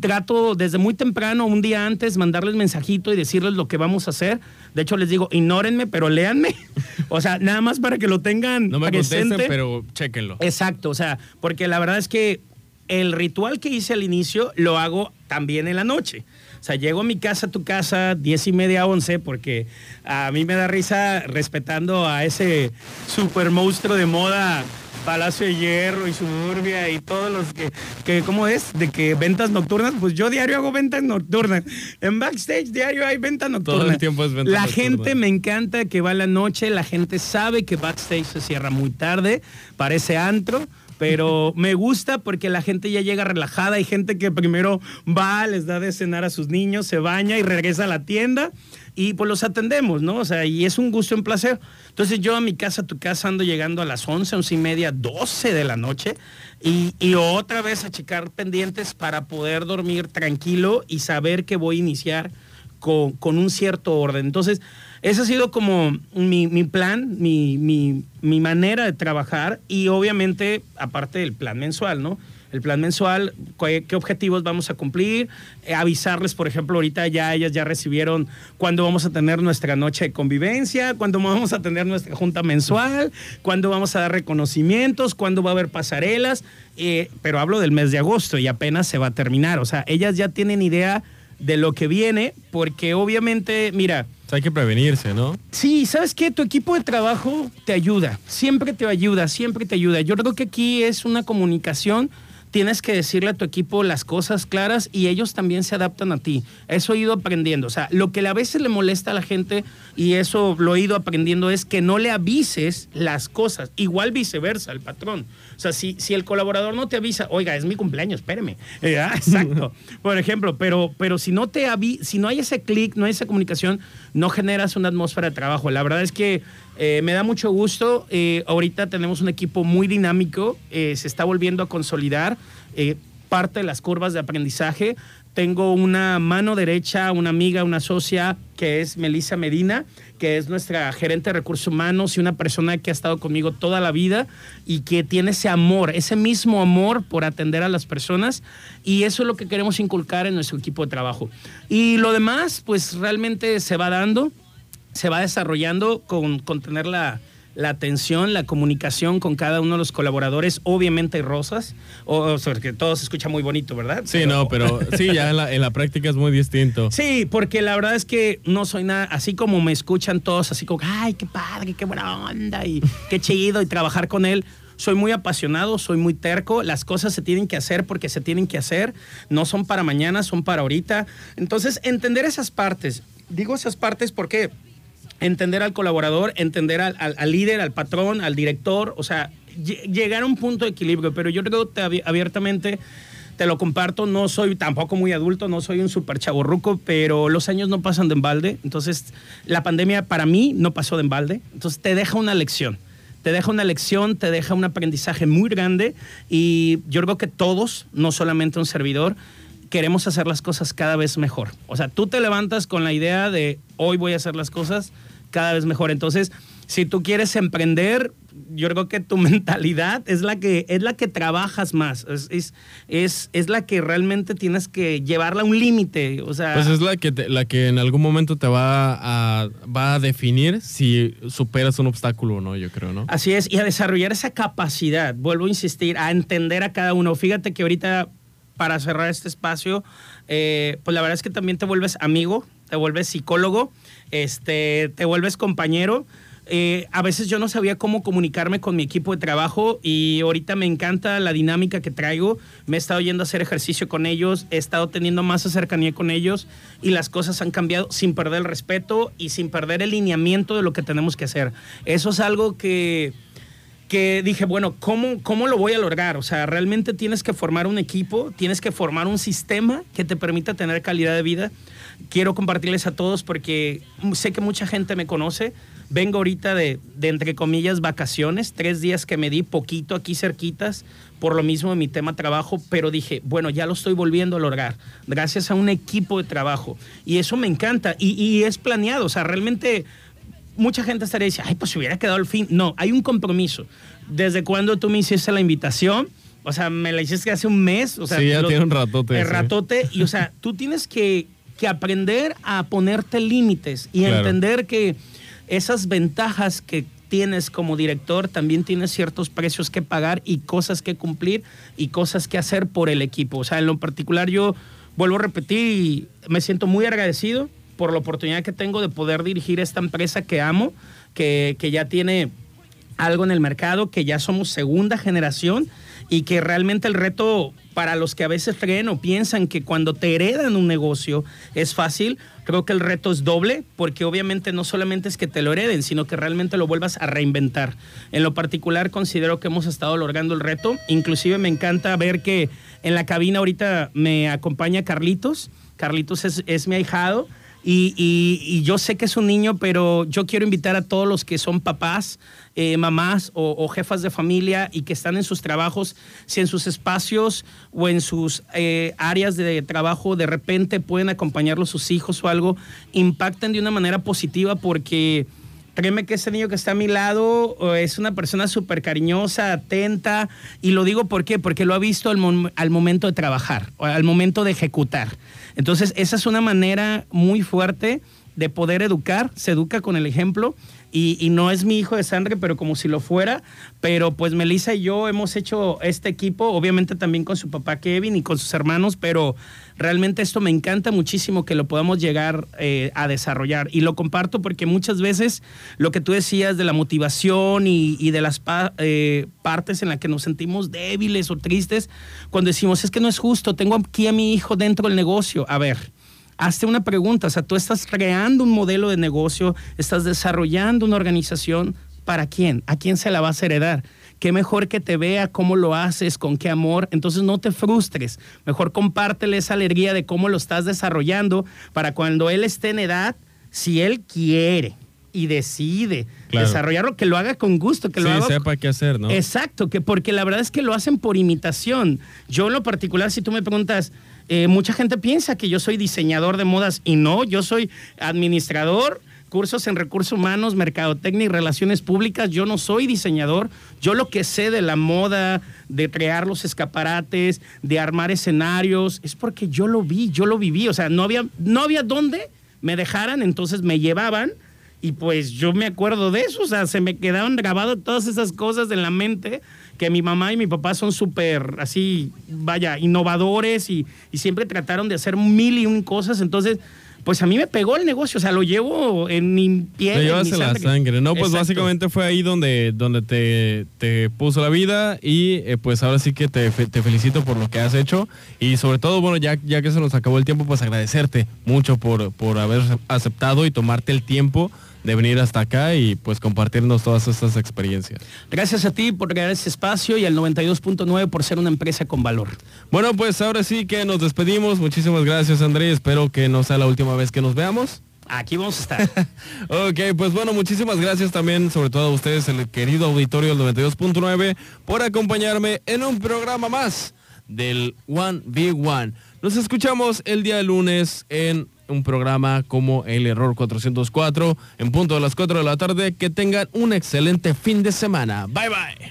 trato desde muy temprano, un día antes, mandarles mensajito y decirles lo que vamos a hacer. De hecho, les digo, ignórenme, pero léanme. O sea, nada más para que lo tengan No me presente. pero chéquenlo. Exacto, o sea, porque la verdad es que el ritual que hice al inicio lo hago también en la noche. O sea, llego a mi casa, a tu casa, diez y media, once, porque a mí me da risa respetando a ese super monstruo de moda Palacio de Hierro y Suburbia y todos los que, que, ¿cómo es? De que ventas nocturnas, pues yo diario hago ventas nocturnas. En backstage diario hay ventas nocturnas. Todo el tiempo es venta La gente me encanta que va a la noche, la gente sabe que backstage se cierra muy tarde, parece antro pero me gusta porque la gente ya llega relajada. Hay gente que primero va, les da de cenar a sus niños, se baña y regresa a la tienda y pues los atendemos, ¿no? O sea, y es un gusto, un placer. Entonces yo a mi casa, a tu casa, ando llegando a las 11, 11 y media, 12 de la noche y, y otra vez a checar pendientes para poder dormir tranquilo y saber que voy a iniciar con, con un cierto orden. Entonces, ese ha sido como mi, plan, mi, manera de trabajar y obviamente, aparte del plan mensual, ¿no? El plan mensual, qué, objetivos vamos a cumplir, eh, avisarles, por ejemplo, ahorita ya ellas ya recibieron cuándo vamos a tener nuestra noche de convivencia, cuándo vamos a tener nuestra junta mensual, cuándo vamos a dar reconocimientos, cuándo va a haber pasarelas, eh, pero hablo del mes de agosto y apenas se va a terminar, o sea, ellas ya tienen idea de lo que viene, porque obviamente, mira, hay que prevenirse, ¿no? Sí, ¿sabes qué? Tu equipo de trabajo te ayuda, siempre te ayuda, siempre te ayuda. Yo creo que aquí es una comunicación tienes que decirle a tu equipo las cosas claras y ellos también se adaptan a ti. Eso he ido aprendiendo. O sea, lo que a veces le molesta a la gente, y eso lo he ido aprendiendo, es que no le avises las cosas. Igual viceversa, el patrón. O sea, si, si el colaborador no te avisa, oiga, es mi cumpleaños, espéreme. Eh, ah, exacto. Por ejemplo, pero, pero si no te si no hay ese clic, no hay esa comunicación, no generas una atmósfera de trabajo. La verdad es que eh, me da mucho gusto. Eh, ahorita tenemos un equipo muy dinámico, se está volviendo a consolidar parte de las curvas de aprendizaje. Tengo una mano derecha, una amiga, una socia, que es Melissa Medina, que es nuestra gerente de recursos humanos y una persona que ha estado conmigo toda la vida y que tiene ese amor, ese mismo amor por atender a las personas. Y eso es lo que queremos inculcar en nuestro equipo de trabajo. Y lo demás, pues realmente se va dando se va desarrollando con, con tener la, la atención, la comunicación con cada uno de los colaboradores, obviamente hay rosas, o, sea, que todo se escucha muy bonito, ¿verdad? Sí, no, pero sí, ya en la, en la, práctica es muy distinto. Sí, porque la verdad es que no soy nada, así como me escuchan todos, así como, ay, qué padre, qué buena onda, y qué chido, y trabajar con él. Soy muy apasionado, soy muy terco, las cosas se tienen que hacer porque se tienen que hacer, no son para mañana, son para ahorita. Entonces, entender esas partes, digo esas partes porque entender al colaborador, entender al, líder, al patrón, al director, o sea, llegar a un punto de equilibrio, pero yo creo que abiertamente te lo comparto, no soy tampoco muy adulto, no soy un super chaborruco, pero los años no pasan de embalde, entonces la pandemia para mí no pasó de embalde, entonces te deja una lección. Te deja una lección, te deja un aprendizaje muy grande y yo creo que todos, no solamente un servidor, queremos hacer las cosas cada vez mejor. O sea, tú te levantas con la idea de hoy voy a hacer las cosas cada vez mejor. Entonces, si tú quieres emprender, yo creo que tu mentalidad es la que, es la que trabajas más, es, es, es, la que realmente tienes que llevarla a un límite. O sea, pues es la que, la que en algún momento te va a, va a definir si superas un obstáculo o no, yo creo, ¿no? Así es, y a desarrollar esa capacidad, vuelvo a insistir, a entender a cada uno. Fíjate que ahorita, para cerrar este espacio, eh, pues la verdad es que también te vuelves amigo, te vuelves psicólogo este, te vuelves compañero. Eh, a veces yo no sabía cómo comunicarme con mi equipo de trabajo y ahorita me encanta la dinámica que traigo. Me he estado yendo a hacer ejercicio con ellos, he estado teniendo más cercanía con ellos y las cosas han cambiado sin perder el respeto y sin perder el lineamiento de lo que tenemos que hacer. Eso es algo que, que dije, bueno, ¿cómo, ¿cómo lo voy a lograr? O sea, realmente tienes que formar un equipo, tienes que formar un sistema que te permita tener calidad de vida quiero compartirles a todos porque sé que mucha gente me conoce. Vengo ahorita de, entre comillas, vacaciones, tres días que me di poquito aquí cerquitas, por lo mismo de mi tema trabajo, pero dije, bueno, ya lo estoy volviendo a lograr, gracias a un equipo de trabajo. Y eso me encanta y, y es planeado, o sea, realmente mucha gente estaría diciendo, ay, pues se hubiera quedado al fin. No, hay un compromiso. Desde cuando tú me hiciste la invitación, o sea, me la hiciste hace un mes. O sea, sí, ya tiene un ratote. El ratote. Y, o sea, tú tienes que que aprender a ponerte límites y entender que esas ventajas que tienes como director, también tienes ciertos precios que pagar y cosas que cumplir y cosas que hacer por el equipo. O sea, en lo particular yo vuelvo a repetir, me siento muy agradecido por la oportunidad que tengo de poder dirigir esta empresa que amo, que, que ya tiene algo en el mercado, que ya somos segunda generación y que realmente el reto para los que a veces creen o piensan que cuando te heredan un negocio es fácil, creo que el reto es doble, porque obviamente no solamente es que te lo hereden, sino que realmente lo vuelvas a reinventar. En lo particular considero que hemos estado logrando el reto, inclusive me encanta ver que en la cabina ahorita me acompaña Carlitos, Carlitos es, es mi ahijado, y, yo sé que es un niño, pero yo quiero invitar a todos los que son papás, eh, mamás o, jefas de familia y que están en sus trabajos, si en sus espacios o en sus eh, áreas de trabajo de repente pueden acompañarlos sus hijos o algo, impacten de una manera positiva porque Créeme que ese niño que está a mi lado es una persona súper cariñosa, atenta, y lo digo ¿por porque lo ha visto al, al momento de trabajar, al momento de ejecutar. Entonces, esa es una manera muy fuerte de poder educar, se educa con el ejemplo y, no es mi hijo de sangre, pero como si lo fuera. Pero pues Melissa y yo hemos hecho este equipo, obviamente también con su papá Kevin y con sus hermanos, pero realmente esto me encanta muchísimo que lo podamos llegar eh, a desarrollar. Y lo comparto porque muchas veces lo que tú decías de la motivación y, de las eh, partes en las que nos sentimos débiles o tristes, cuando decimos, es que no es justo, tengo aquí a mi hijo dentro del negocio. A ver hazte una pregunta, o sea, tú estás creando un modelo de negocio, estás desarrollando una organización, ¿para quién? ¿A quién se la vas a heredar? Qué mejor que te vea cómo lo haces, con qué amor. Entonces no te frustres. Mejor compártele esa alegría de cómo lo estás desarrollando para cuando él esté en edad, si él quiere y decide desarrollarlo, que lo haga con gusto, que lo haga. sepa qué hacer, ¿no? Exacto, que porque la verdad es que lo hacen por imitación. Yo en lo particular, si tú me preguntas, eh, mucha gente piensa que yo soy diseñador de modas y no, yo soy administrador, cursos en recursos humanos, mercadotecnia y relaciones públicas. Yo no soy diseñador, yo lo que sé de la moda, de crear los escaparates, de armar escenarios, es porque yo lo vi, yo lo viví, o sea, no había, no había dónde me dejaran, entonces me llevaban y pues yo me acuerdo de eso, o sea, se me quedaron grabadas todas esas cosas en la mente que mi mamá y mi papá son súper así, vaya, innovadores y, siempre trataron de hacer mil y un cosas. Entonces, pues a mí me pegó el negocio, o sea, lo llevo en mi piel. Lo llevas en, la sangre, ¿no? Pues básicamente fue ahí donde, donde te, te puso la vida y eh, pues ahora sí que te, te, felicito por lo que has hecho y sobre todo, bueno, ya, ya que se nos acabó el tiempo, pues agradecerte mucho por, por haber aceptado y tomarte el tiempo de venir hasta acá y pues compartirnos todas estas experiencias. Gracias a ti por crear este espacio y al 92.9 por ser una empresa con valor. Bueno, pues ahora sí que nos despedimos. Muchísimas gracias, André. Espero que no sea la última vez que nos veamos. Aquí vamos a estar. ok, pues bueno, muchísimas gracias también, sobre todo a ustedes, el querido auditorio del 92.9, por acompañarme en un programa más del One Big One. Nos escuchamos el día lunes en un programa como El Error 404 en punto de las 4 de la tarde. Que tengan un excelente fin de semana. Bye bye.